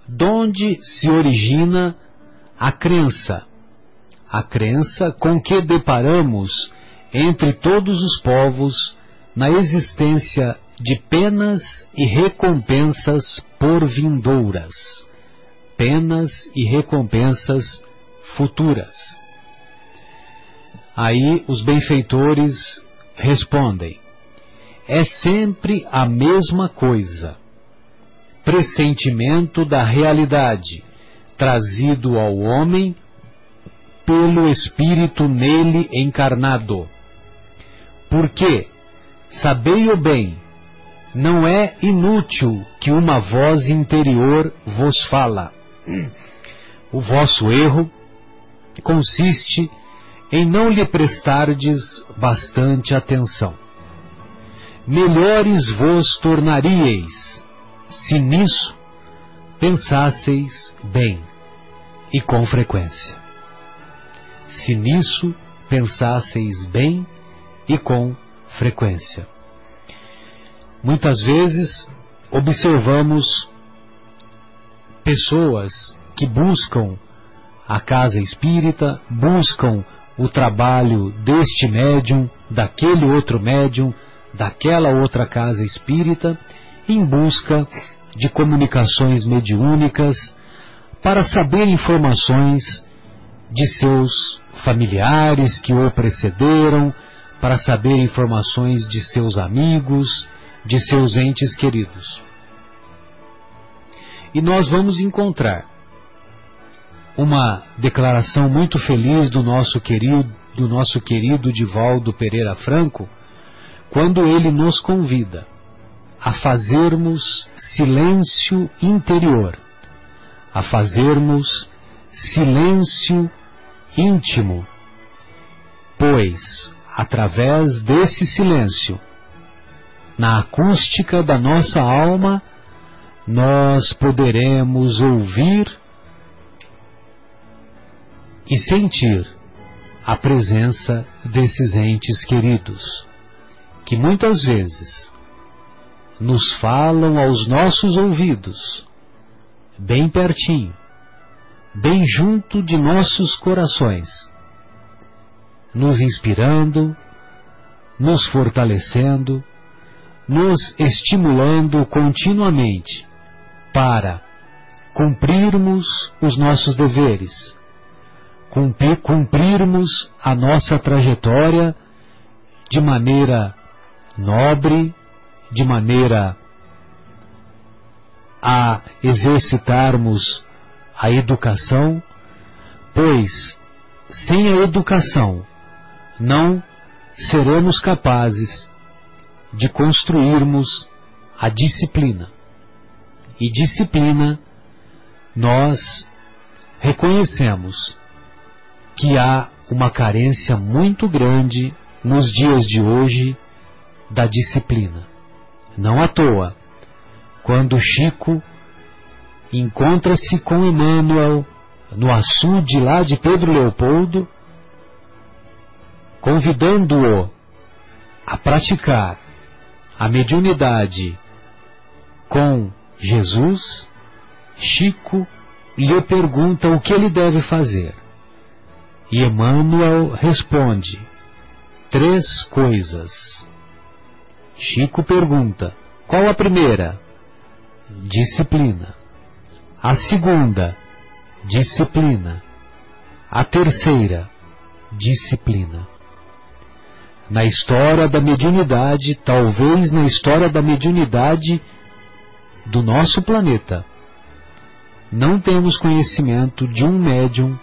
Speaker 2: Donde se origina a crença? A crença com que deparamos entre todos os povos na existência de penas e recompensas por vindouras, penas e recompensas futuras. Aí os benfeitores respondem: é sempre a mesma coisa. Pressentimento da realidade, trazido ao homem pelo Espírito nele encarnado. Porque, sabei-o bem, não é inútil que uma voz interior vos fala. O vosso erro consiste em não lhe prestardes bastante atenção. Melhores vos tornaríeis, se nisso pensasseis bem e com frequência. Se nisso pensasseis bem e com frequência. Muitas vezes observamos pessoas que buscam a casa espírita, buscam o trabalho deste médium, daquele outro médium, daquela outra casa espírita, em busca de comunicações mediúnicas para saber informações de seus familiares que o precederam, para saber informações de seus amigos, de seus entes queridos. E nós vamos encontrar uma declaração muito feliz do nosso querido, do nosso querido Divaldo Pereira Franco, quando ele nos convida a fazermos silêncio interior, a fazermos silêncio íntimo, pois através desse silêncio, na acústica da nossa alma, nós poderemos ouvir e sentir a presença desses entes queridos, que muitas vezes nos falam aos nossos ouvidos, bem pertinho, bem junto de nossos corações, nos inspirando, nos fortalecendo, nos estimulando continuamente para cumprirmos os nossos deveres cumprir, cumprirmos a nossa trajetória de maneira nobre, de maneira a exercitarmos a educação, pois sem a educação não seremos capazes de construirmos a disciplina. E disciplina nós reconhecemos que há uma carência muito grande nos dias de hoje da disciplina. Não à toa, quando Chico encontra-se com Emmanuel no açude lá de Pedro Leopoldo, convidando-o a praticar a mediunidade com Jesus, Chico lhe pergunta o que ele deve fazer. E Emmanuel responde: três coisas. Chico pergunta: qual a primeira? Disciplina. A segunda, disciplina. A terceira, disciplina. na história da mediunidade, talvez na história da mediunidade do nosso planeta, não temos conhecimento de um médium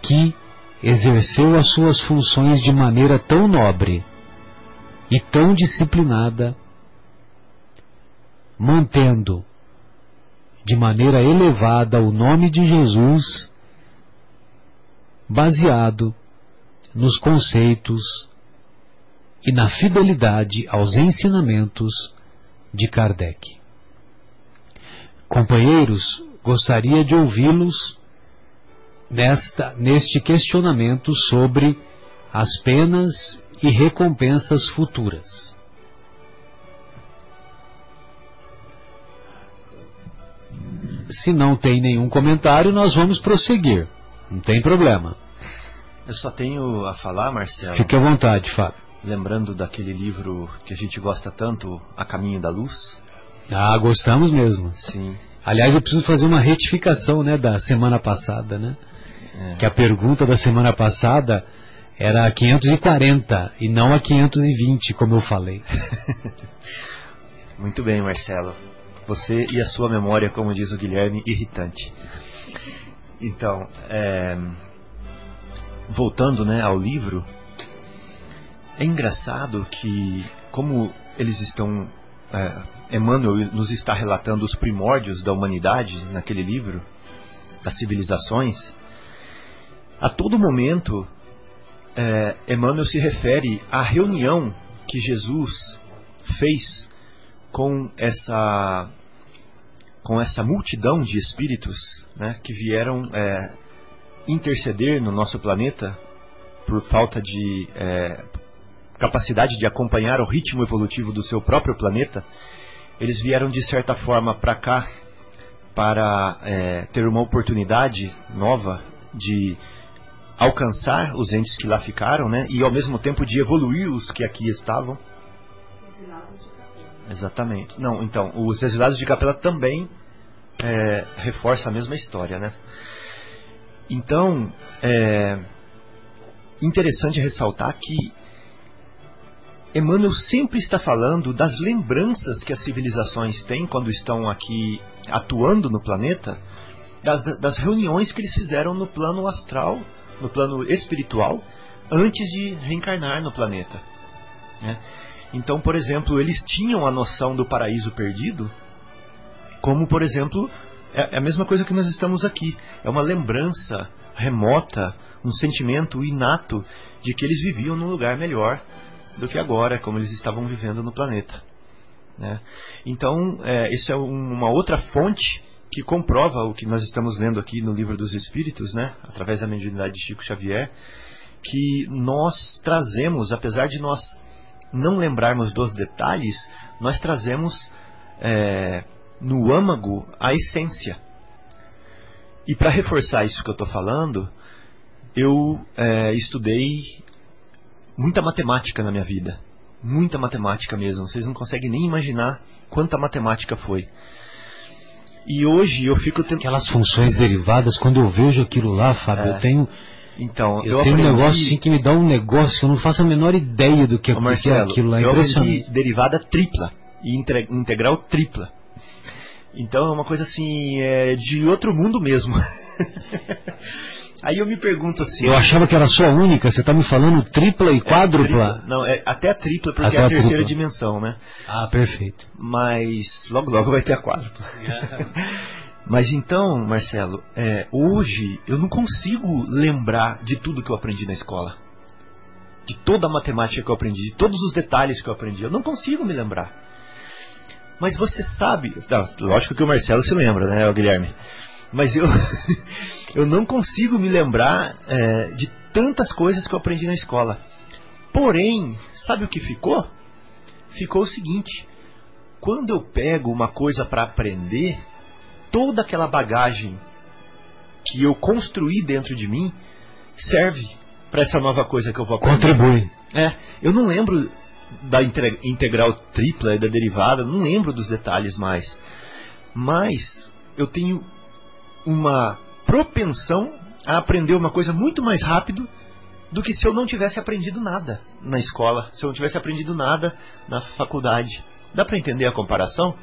Speaker 2: que exerceu as suas funções de maneira tão nobre e tão disciplinada, mantendo de maneira elevada o nome de Jesus, baseado nos conceitos e na fidelidade aos ensinamentos de Kardec. Companheiros, gostaria de ouvi-los nesta neste questionamento sobre as penas e recompensas futuras. Se não tem nenhum comentário, nós vamos prosseguir. Não tem problema.
Speaker 3: Eu só tenho a falar, Marcelo.
Speaker 2: Fique à vontade, Fábio.
Speaker 3: Lembrando daquele livro que a gente gosta tanto, A Caminho da Luz.
Speaker 2: Ah, gostamos mesmo.
Speaker 3: Sim.
Speaker 2: Aliás, eu preciso fazer uma retificação, né, da semana passada, né?
Speaker 3: É.
Speaker 2: Que a pergunta da semana passada era a 540 e não a 520, como eu falei.
Speaker 3: Muito bem, Marcelo. Você e a sua memória, como diz o Guilherme, irritante. Então, é, voltando né, ao livro, é engraçado que, como eles estão. É, Emmanuel nos está relatando os primórdios da humanidade naquele livro, das civilizações, a todo momento, é, Emmanuel se refere à reunião que Jesus fez com essa com essa multidão de espíritos né, que vieram é, interceder no nosso planeta por falta de é, capacidade de acompanhar o ritmo evolutivo do seu próprio planeta, eles vieram de certa forma para cá para é, ter uma oportunidade nova de alcançar os entes que lá ficaram, né, e ao mesmo tempo de evoluir os que aqui estavam. Exatamente. Não, então, os exilados de Capela também é, reforça a mesma história, né? Então, é interessante ressaltar que Emmanuel sempre está falando das lembranças que as civilizações têm quando estão aqui atuando no planeta, das, das reuniões que eles fizeram no plano astral, no plano espiritual, antes de reencarnar no planeta. Né? Então, por exemplo, eles tinham a noção do paraíso perdido, como, por exemplo, é a mesma coisa que nós estamos aqui. É uma lembrança remota, um sentimento inato de que eles viviam num lugar melhor do que agora, como eles estavam vivendo no planeta. Né? Então, é, isso é uma outra fonte que comprova o que nós estamos lendo aqui no Livro dos Espíritos, né? através da mediunidade de Chico Xavier, que nós trazemos, apesar de nós não lembrarmos dos detalhes, nós trazemos é, no âmago a essência. E para reforçar isso que eu estou falando, eu é, estudei muita matemática na minha vida. Muita matemática mesmo. Vocês não conseguem nem imaginar quanta matemática foi. E hoje eu fico tentando.
Speaker 2: Aquelas funções derivadas, quando eu vejo aquilo lá, Fábio,
Speaker 3: É.
Speaker 2: eu tenho.
Speaker 3: Então,
Speaker 2: Eu,
Speaker 3: eu,
Speaker 2: tenho
Speaker 3: aprendi...
Speaker 2: um negócio assim que me dá um negócio que eu não faço a menor ideia do que, que é
Speaker 3: Marcelo,
Speaker 2: aquilo lá. É
Speaker 3: eu aprendi derivada tripla e integral tripla. Então é uma coisa assim, é de outro mundo mesmo. Aí eu me pergunto assim.
Speaker 2: Eu achava que era só única, você está me falando tripla e
Speaker 3: é,
Speaker 2: quádrupla?
Speaker 3: tripla. Não, é até a tripla, porque
Speaker 2: Até
Speaker 3: é a
Speaker 2: a
Speaker 3: terceira
Speaker 2: tripla.
Speaker 3: dimensão, né?
Speaker 2: Ah, perfeito.
Speaker 3: Mas logo logo vai ter a quádrupla. Mas então, Marcelo, é, hoje eu não consigo lembrar de tudo que eu aprendi na escola. De toda a matemática que eu aprendi, de todos os detalhes que eu aprendi. Eu não consigo me lembrar. Mas você sabe. Tá, lógico que o Marcelo se lembra, né, o Guilherme? Mas eu, eu não consigo me lembrar é, de tantas coisas que eu aprendi na escola. Porém, sabe o que ficou? Ficou o seguinte: quando eu pego uma coisa para aprender, toda aquela bagagem que eu construí dentro de mim serve para essa nova coisa que eu vou aprender.
Speaker 2: Contribui.
Speaker 3: É, eu não lembro da integral tripla e da derivada, não lembro dos detalhes mais. Mas eu tenho uma propensão a aprender uma coisa muito mais rápido do que se eu não tivesse aprendido nada na escola, se eu não tivesse aprendido nada na faculdade. Dá para entender a comparação?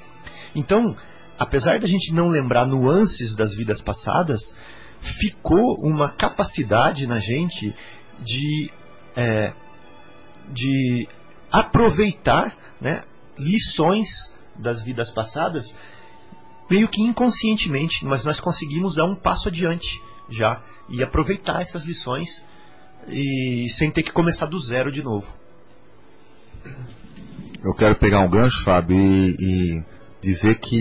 Speaker 3: Então, apesar da gente não lembrar nuances das vidas passadas, ficou uma capacidade na gente de, é, de aproveitar né, lições das vidas passadas meio que inconscientemente, mas nós conseguimos dar um passo adiante já e aproveitar essas lições e sem ter que começar do zero de novo.
Speaker 5: Eu quero pegar um gancho, Fábio, e, e dizer que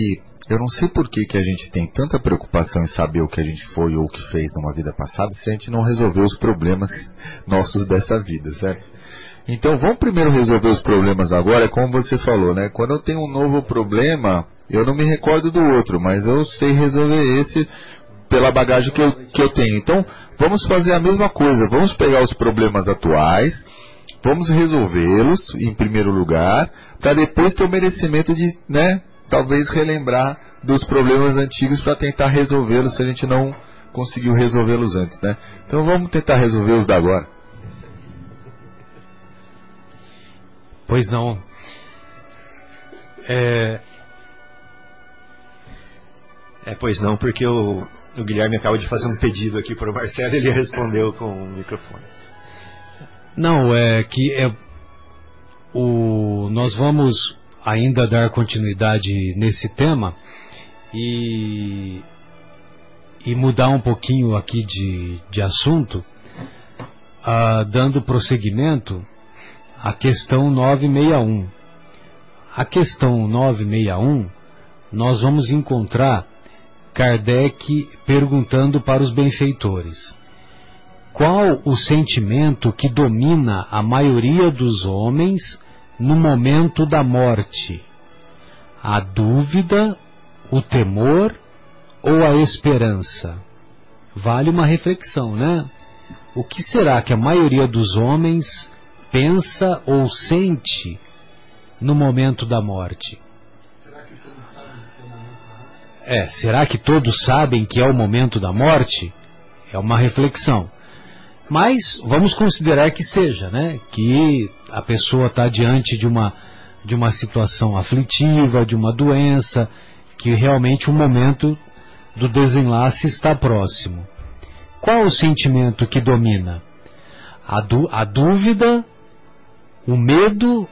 Speaker 5: eu não sei por que, que a gente tem tanta preocupação em saber o que a gente foi ou o que fez numa vida passada se a gente não resolveu os problemas nossos dessa vida, certo? Então vamos primeiro resolver os problemas agora, como você falou, né? Quando eu tenho um novo problema, eu não me recordo do outro, mas eu sei resolver esse pela bagagem que eu, que eu tenho. Então vamos fazer a mesma coisa, vamos pegar os problemas atuais, vamos resolvê-los em primeiro lugar, para depois ter o merecimento de, né, talvez relembrar dos problemas antigos para tentar resolvê-los se a gente não conseguiu resolvê-los antes, né? Então vamos tentar resolver os da agora.
Speaker 2: Pois não. É...
Speaker 3: é, pois não, porque o, o Guilherme acaba de fazer um pedido aqui para o Marcelo e ele respondeu com o microfone.
Speaker 2: Não, é que é, o, nós vamos ainda dar continuidade nesse tema e, e mudar um pouquinho aqui de, de assunto, ah, dando prosseguimento à questão 961. A questão 961, nós vamos encontrar Kardec perguntando para os benfeitores: qual o sentimento que domina a maioria dos homens no momento da morte? A dúvida, o temor ou a esperança? Vale uma reflexão, né? O que será que a maioria dos homens pensa ou sente no momento da morte? É, será que todos sabem que é o momento da morte? É uma reflexão. Mas vamos considerar que seja, né? Que a pessoa está diante de uma, de uma situação aflitiva, de uma doença, que realmente o momento do desenlace está próximo. Qual o sentimento que domina? A, a dúvida, o medo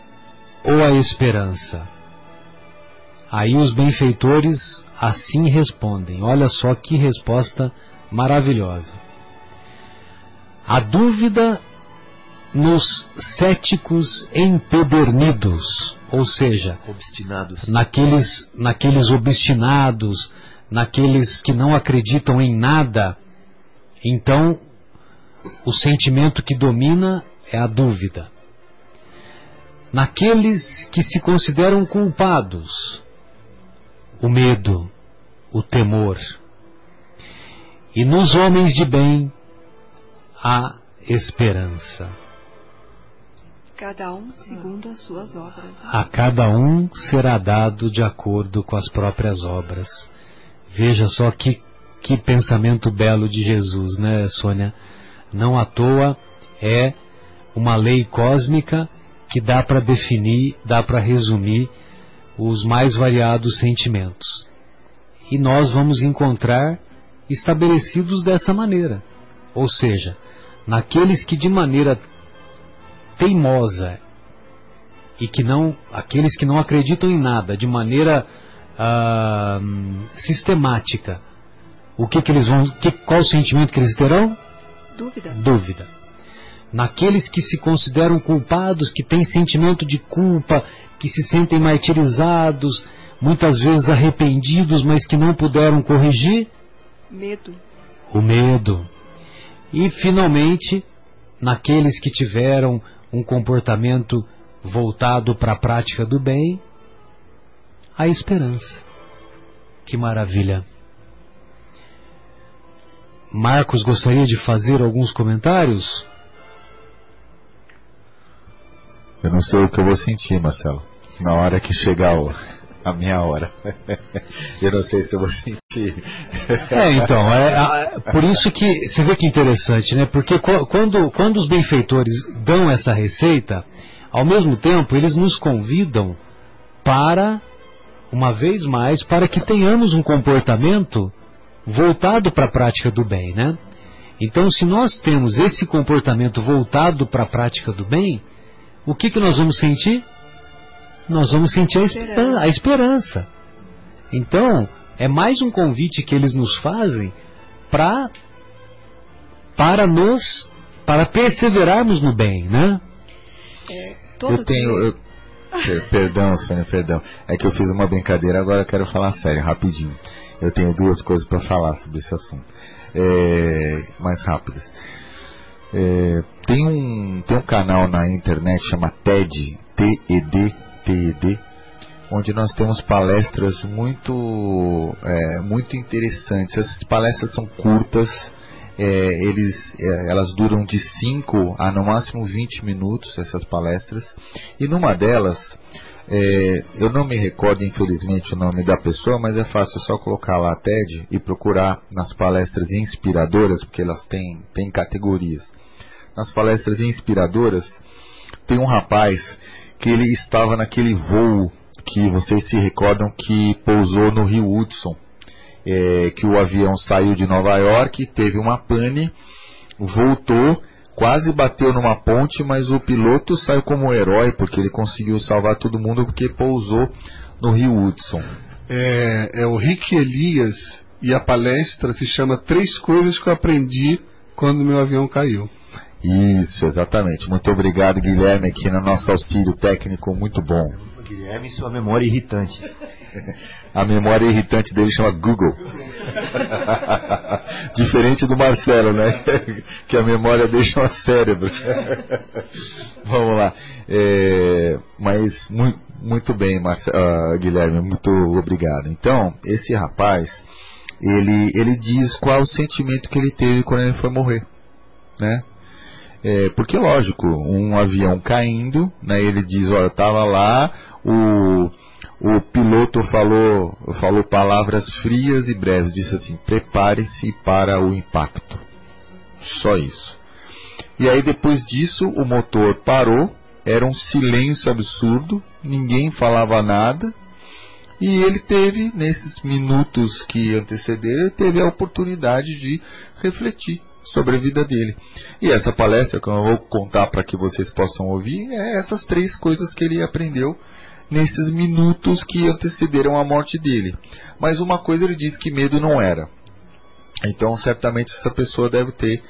Speaker 2: ou a esperança? Aí os benfeitores assim respondem. Olha só que resposta maravilhosa. A dúvida nos céticos empedernidos, ou seja,
Speaker 3: obstinados.
Speaker 2: Naqueles, naqueles obstinados, naqueles que não acreditam em nada. Então, o sentimento que domina é a dúvida. Naqueles que se consideram culpados, o medo, o temor. E nos homens de bem, a esperança.
Speaker 4: Cada um segundo as suas obras.
Speaker 2: A cada um será dado de acordo com as próprias obras. Veja só que, que pensamento belo de Jesus, né, Sônia? Não à toa é uma lei cósmica que dá para definir, dá para resumir os mais variados sentimentos. E nós vamos encontrar estabelecidos dessa maneira. Ou seja, naqueles que de maneira teimosa e que não, aqueles que não acreditam em nada, de maneira ah, sistemática, o que, que eles vão, que, qual o sentimento que eles terão?
Speaker 4: Dúvida.
Speaker 2: Dúvida. Naqueles que se consideram culpados, que têm sentimento de culpa, que se sentem martirizados, muitas vezes arrependidos, mas que não puderam corrigir?
Speaker 4: Medo.
Speaker 2: O medo. E, finalmente, naqueles que tiveram um comportamento voltado para a prática do bem, a esperança. Que maravilha! Marcos gostaria de fazer alguns comentários?
Speaker 5: Eu não sei o que eu vou sentir, Marcelo na hora que chegar a minha hora. eu não sei se eu vou sentir.
Speaker 2: É, então, é, é, por isso que você vê que interessante, né? Porque quando, quando os benfeitores dão essa receita, ao mesmo tempo eles nos convidam para, uma vez mais, para que tenhamos um comportamento voltado para a prática do bem, né? Então, se nós temos esse comportamento voltado para a prática do bem, o que, que nós vamos sentir? Nós vamos sentir a, esperança. a esperança. Então, é mais um convite que eles nos fazem para para nos para perseverarmos no bem, né?
Speaker 5: É, eu tenho eu, perdão, Sônia, perdão. É que eu fiz uma brincadeira, agora eu quero falar sério, rapidinho. Eu tenho duas coisas para falar sobre esse assunto. É, mais rápidas. É, tem, um, tem um canal na internet chama TED, T-E-D, TED, onde nós temos palestras muito, é, muito interessantes. Essas palestras são curtas, é, eles, é, elas duram de 5 a no máximo 20 minutos, essas palestras, e numa delas, é, eu não me recordo infelizmente o nome da pessoa, mas é fácil só colocar lá TED e procurar nas palestras inspiradoras, porque elas têm, têm categorias. Nas palestras inspiradoras, tem um rapaz que ele estava naquele voo que vocês se recordam que pousou no Rio Hudson, é, que o avião saiu de Nova York, teve uma pane, voltou, quase bateu numa ponte, mas o piloto saiu como herói porque ele conseguiu salvar todo mundo porque pousou no Rio Hudson.
Speaker 6: É, é o Rick Elias e a palestra se chama Três Coisas que eu aprendi quando meu avião caiu.
Speaker 5: Isso, exatamente. Muito obrigado, Guilherme, aqui no nosso auxílio técnico, muito bom.
Speaker 3: Guilherme e sua memória irritante.
Speaker 5: A memória irritante dele chama Google. Diferente do Marcelo, né? que a memória deixa um cérebro. Vamos lá. É, mas muito, muito bem, Marce uh, Guilherme, muito obrigado. Então, esse rapaz, ele, ele diz qual o sentimento que ele teve quando ele foi morrer, né? É, porque, lógico, um avião caindo, né, ele diz, olha, estava lá, o, o piloto falou, falou palavras frias e breves, disse assim, prepare-se para o impacto. Só isso. E aí depois disso o motor parou, era um silêncio absurdo, ninguém falava nada, e ele teve, nesses minutos que antecederam, ele teve a oportunidade de refletir sobre a vida dele. E essa palestra que eu vou contar para que vocês possam ouvir é essas três coisas que ele aprendeu nesses minutos que antecederam a morte dele. Mas uma coisa ele disse que medo não era. Então, certamente essa pessoa deve ter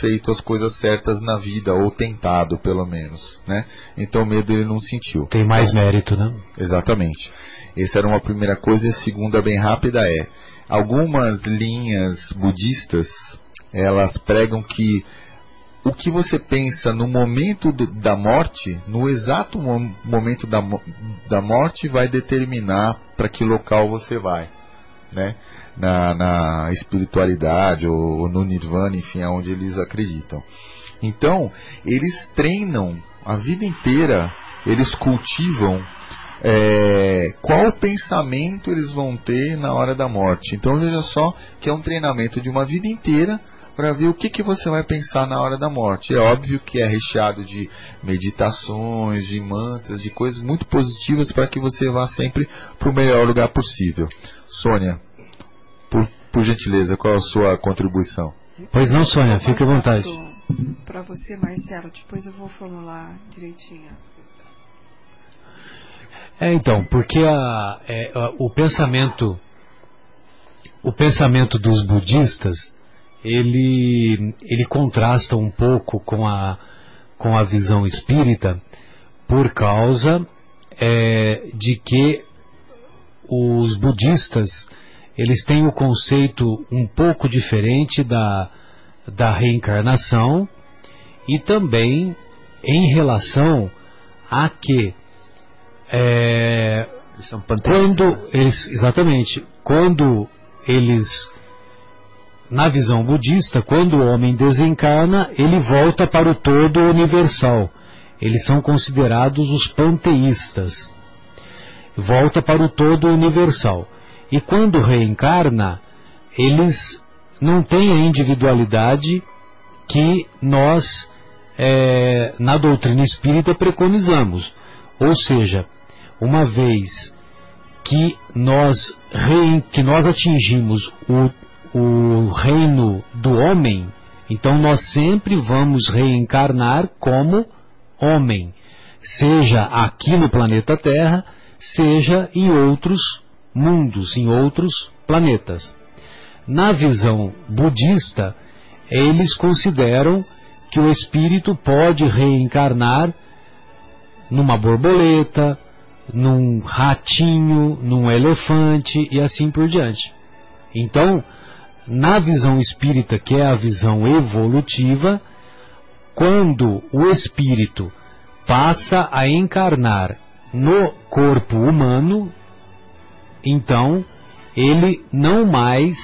Speaker 5: feito as coisas certas na vida ou tentado, pelo menos, né? Então, medo ele não sentiu.
Speaker 2: Tem mais mérito, né?
Speaker 5: Exatamente. Essa era uma primeira coisa. E a segunda, bem rápida, é algumas linhas budistas elas pregam que o que você pensa no momento do, da morte, no exato momento da, da morte, vai determinar para que local você vai. Né? Na, na espiritualidade ou, ou no nirvana, enfim, aonde eles acreditam. Então, eles treinam a vida inteira, eles cultivam é, qual pensamento eles vão ter na hora da morte. Então veja só que é um treinamento de uma vida inteira para ver o que, que você vai pensar na hora da morte. É óbvio que é recheado de meditações, de mantras, de coisas muito positivas para que você vá sempre para o melhor lugar possível. Sônia, por, por gentileza, qual a sua contribuição?
Speaker 2: Pois não, Sônia, fique à vontade.
Speaker 4: Para você, Marcelo, depois eu vou formular direitinho.
Speaker 2: É, então, porque a, é, a, o pensamento o pensamento dos budistas ele, ele contrasta um pouco com a, com a visão espírita por causa é, de que os budistas eles têm o conceito um pouco diferente da, da reencarnação e também em relação a que é, quando eles exatamente quando eles na visão budista, quando o homem desencarna, ele volta para o todo universal. Eles são considerados os panteístas. volta para o todo universal. E quando reencarna, eles não têm a individualidade que nós, é, na doutrina espírita, preconizamos. Ou seja, uma vez que nós, que nós atingimos o, o reino do homem, então nós sempre vamos reencarnar como homem, seja aqui no planeta Terra, seja em outros mundos, em outros planetas. Na visão budista, eles consideram que o espírito pode reencarnar numa borboleta, num ratinho, num elefante e assim por diante. Então, na visão espírita, que é a visão evolutiva, quando o espírito passa a encarnar no corpo humano, então ele não mais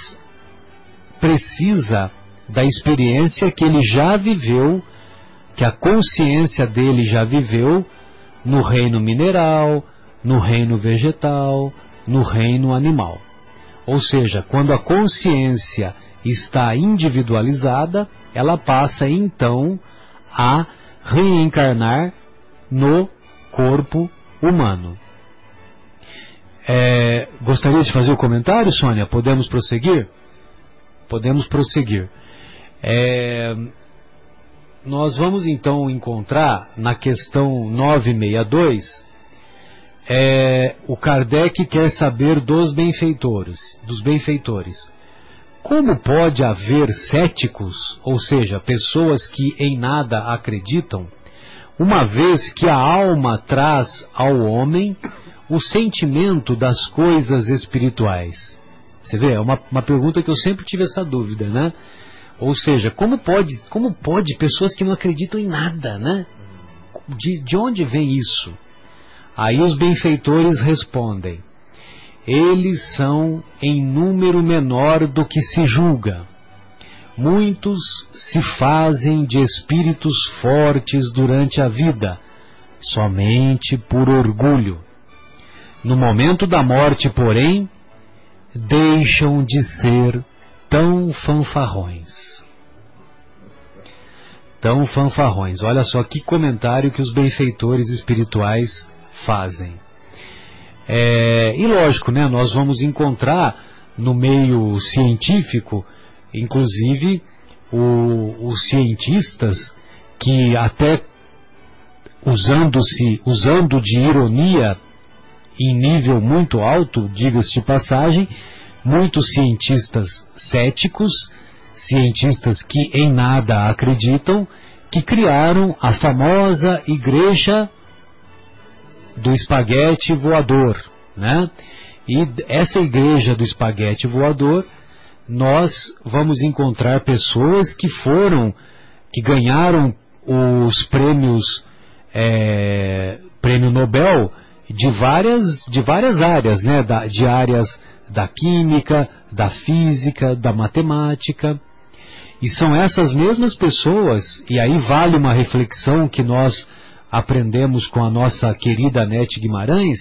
Speaker 2: precisa da experiência que ele já viveu, que a consciência dele já viveu no reino mineral, no reino vegetal, no reino animal. Ou seja, quando a consciência está individualizada, ela passa então a reencarnar no corpo humano. É, gostaria de fazer o um comentário, Sônia? Podemos prosseguir? Podemos prosseguir. É, nós vamos então encontrar na questão 962 é, o Kardec quer saber dos benfeitores, dos benfeitores. Como pode haver céticos, ou seja, pessoas que em nada acreditam, uma vez que a alma traz ao homem o sentimento das coisas espirituais? Você vê, é uma, uma pergunta que eu sempre tive essa dúvida, né? Ou seja, como pode, como pode pessoas que não acreditam em nada, né? De, de onde vem isso? Aí os benfeitores respondem: eles são em número menor do que se julga. Muitos se fazem de espíritos fortes durante a vida, somente por orgulho. No momento da morte, porém, deixam de ser tão fanfarrões. Tão fanfarrões. Olha só que comentário que os benfeitores espirituais fazem. É, e lógico, né, nós vamos encontrar no meio científico, inclusive, o, os cientistas que até usando-se, usando de ironia em nível muito alto, diga-se de passagem, muitos cientistas céticos, cientistas que em nada acreditam, que criaram a famosa Igreja do Espaguete Voador, né? E essa Igreja do Espaguete Voador, nós vamos encontrar pessoas que foram, que ganharam os prêmios, é, prêmio Nobel de várias, de várias áreas, né? Da, de áreas da química, da física, da matemática. E são essas mesmas pessoas, e aí vale uma reflexão que nós aprendemos com a nossa querida Nete Guimarães,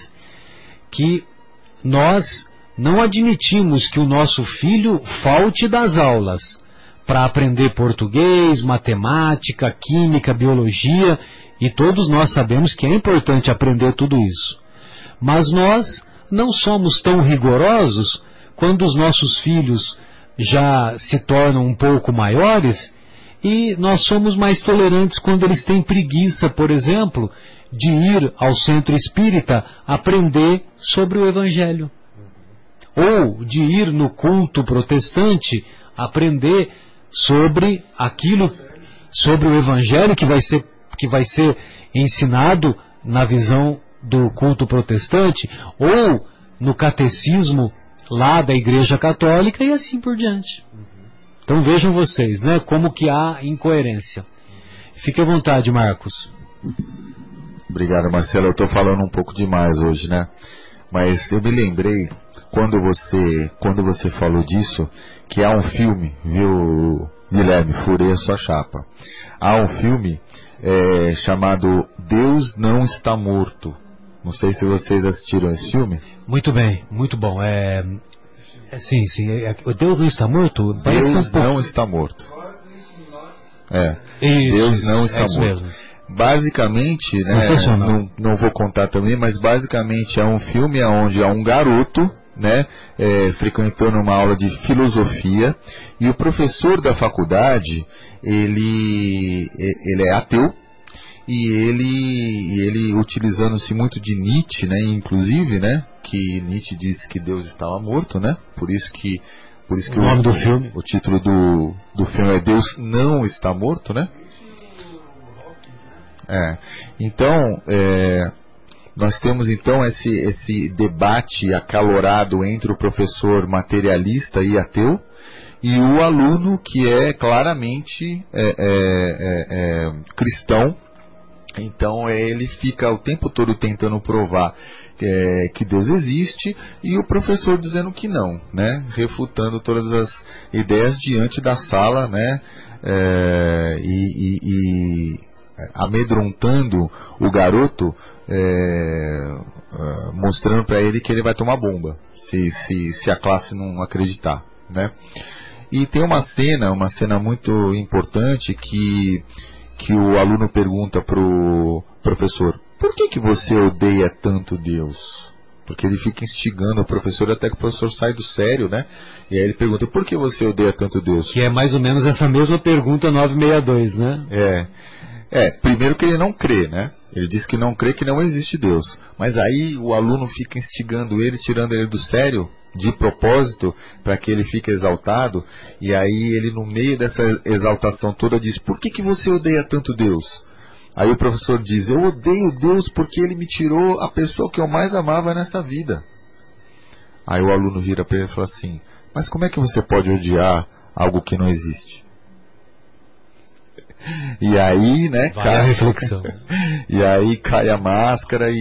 Speaker 2: que nós não admitimos que o nosso filho falte das aulas para aprender português, matemática, química, biologia, e todos nós sabemos que é importante aprender tudo isso. Mas nós não somos tão rigorosos quando os nossos filhos já se tornam um pouco maiores e nós somos mais tolerantes quando eles têm preguiça, por exemplo, de ir ao centro espírita aprender sobre o Evangelho. Ou de ir no culto protestante aprender sobre aquilo, sobre o Evangelho que vai ser, que vai ser ensinado na visão do culto protestante ou no catecismo lá da Igreja Católica e assim por diante. Então vejam vocês, né, como que há incoerência. Fique à vontade, Marcos.
Speaker 5: Obrigado, Marcelo. Eu estou falando um pouco demais hoje, né? Mas eu me lembrei quando você quando você falou disso que há um filme, viu, Guilherme? Furei a sua chapa. Há um filme é, chamado Deus não está morto Não sei se vocês assistiram esse filme.
Speaker 2: Muito bem, muito bom. É, é sim, sim. É, é, Deus não está morto? Parece
Speaker 5: Deus
Speaker 2: um
Speaker 5: não está morto. É.
Speaker 2: Isso,
Speaker 5: Deus não está
Speaker 2: é
Speaker 5: morto.
Speaker 2: mesmo.
Speaker 5: Basicamente, né, não, não vou contar também, mas basicamente é um filme onde há um garoto, né, é, frequentando uma aula de filosofia e o professor da faculdade, ele, ele é ateu e ele, ele utilizando-se muito de Nietzsche, né, inclusive, né, que Nietzsche disse que Deus estava morto, né, por isso que por isso que
Speaker 2: O nome do filme.
Speaker 5: o título do, do filme é Deus não está morto, né? É. Então, é, nós temos então esse, esse debate acalorado entre o professor materialista e ateu e o aluno que é claramente é, é, é, é, cristão. Então ele fica o tempo todo tentando provar é, que Deus existe e o professor dizendo que não, né? Refutando todas as ideias diante da sala, né? É, e, e- e amedrontando o garoto, é, é, mostrando para ele que ele vai tomar bomba se, se, se a classe não acreditar, né? E tem uma cena, uma cena muito importante que que o aluno pergunta pro professor: "Por que que você odeia tanto Deus?" Porque ele fica instigando o professor até que o professor sai do sério, né? E aí ele pergunta: "Por que você odeia tanto Deus?"
Speaker 2: Que é mais ou menos essa mesma pergunta 962, né?
Speaker 5: É. É, primeiro que ele não crê, né? Ele diz que não crê que não existe Deus. Mas aí o aluno fica instigando ele, tirando ele do sério, de propósito, para que ele fique exaltado. E aí ele, no meio dessa exaltação toda, diz: Por que, que você odeia tanto Deus? Aí o professor diz: Eu odeio Deus porque ele me tirou a pessoa que eu mais amava nessa vida. Aí o aluno vira para ele e fala assim: Mas como é que você pode odiar algo que não existe? E aí, né,
Speaker 2: Vai a reflexão.
Speaker 5: e aí cai a máscara e,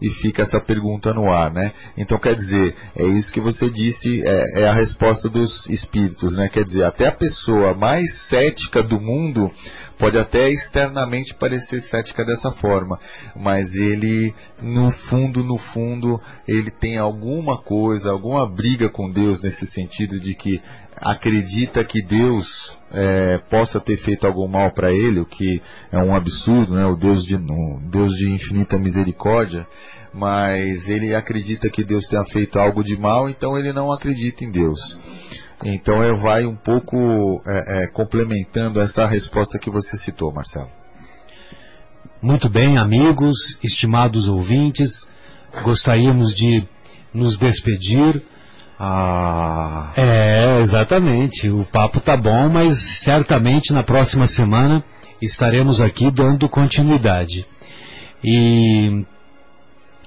Speaker 5: e, e fica essa pergunta no ar, né? Então quer dizer, é isso que você disse, é, é a resposta dos espíritos, né? Quer dizer, até a pessoa mais cética do mundo pode até externamente parecer cética dessa forma, mas ele, no fundo, no fundo, ele tem alguma coisa, alguma briga com Deus nesse sentido de que acredita que Deus é, possa ter feito algum mal para ele, o que é um absurdo, né? O Deus de, um Deus de infinita misericórdia, mas ele acredita que Deus tenha feito algo de mal, então ele não acredita em Deus. Então é, vai um pouco é, é, complementando essa resposta que você citou, Marcelo.
Speaker 2: Muito bem, amigos, estimados ouvintes, gostaríamos de nos despedir.
Speaker 5: Ah,
Speaker 2: É, exatamente. O papo tá bom, mas certamente na próxima semana estaremos aqui dando continuidade. E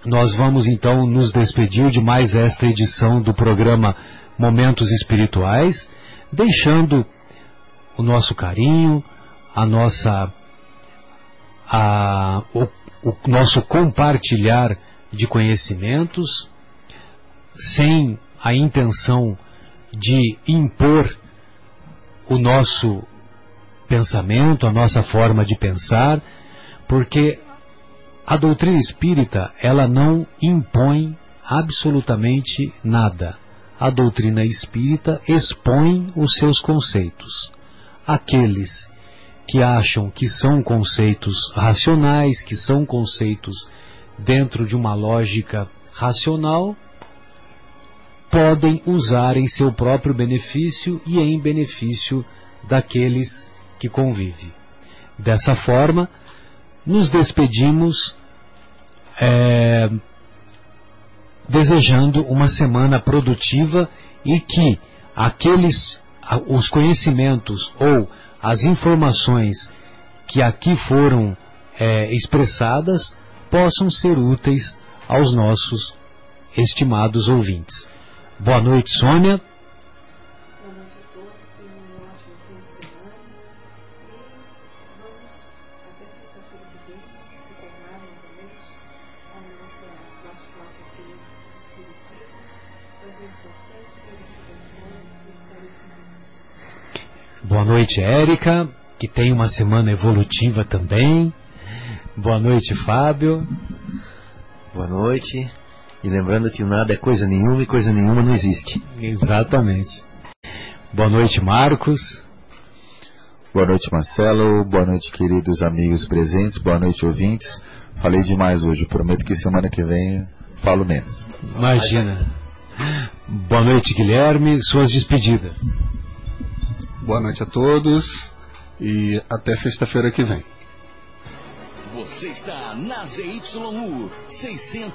Speaker 2: nós vamos então nos despedir de mais esta edição do programa Momentos Espirituais, deixando o nosso carinho, a nossa a, o, o nosso compartilhar de conhecimentos, sem a intenção de impor o nosso pensamento, a nossa forma de pensar, porque a doutrina espírita, ela não impõe absolutamente nada. A doutrina espírita expõe os seus conceitos. Aqueles que acham que são conceitos racionais, que são conceitos dentro de uma lógica racional, podem usar em seu próprio benefício e em benefício daqueles que convivem. Dessa forma, nos despedimos é, desejando uma semana produtiva e que aqueles os conhecimentos ou as informações que aqui foram é, expressadas possam ser úteis aos nossos estimados ouvintes. Boa noite, Sônia. Boa noite Érica, que tem uma semana evolutiva também. Boa noite, Fábio.
Speaker 3: Boa noite. E lembrando que o nada é coisa nenhuma e coisa nenhuma não existe.
Speaker 2: Exatamente. Boa noite, Marcos.
Speaker 5: Boa noite, Marcelo. Boa noite, queridos amigos presentes. Boa noite, ouvintes. Falei demais hoje. Prometo que semana que vem falo menos.
Speaker 2: Imagina. Boa noite, Guilherme. Suas despedidas.
Speaker 6: Boa noite a todos e até sexta-feira que vem.
Speaker 7: Você está na ZYU 600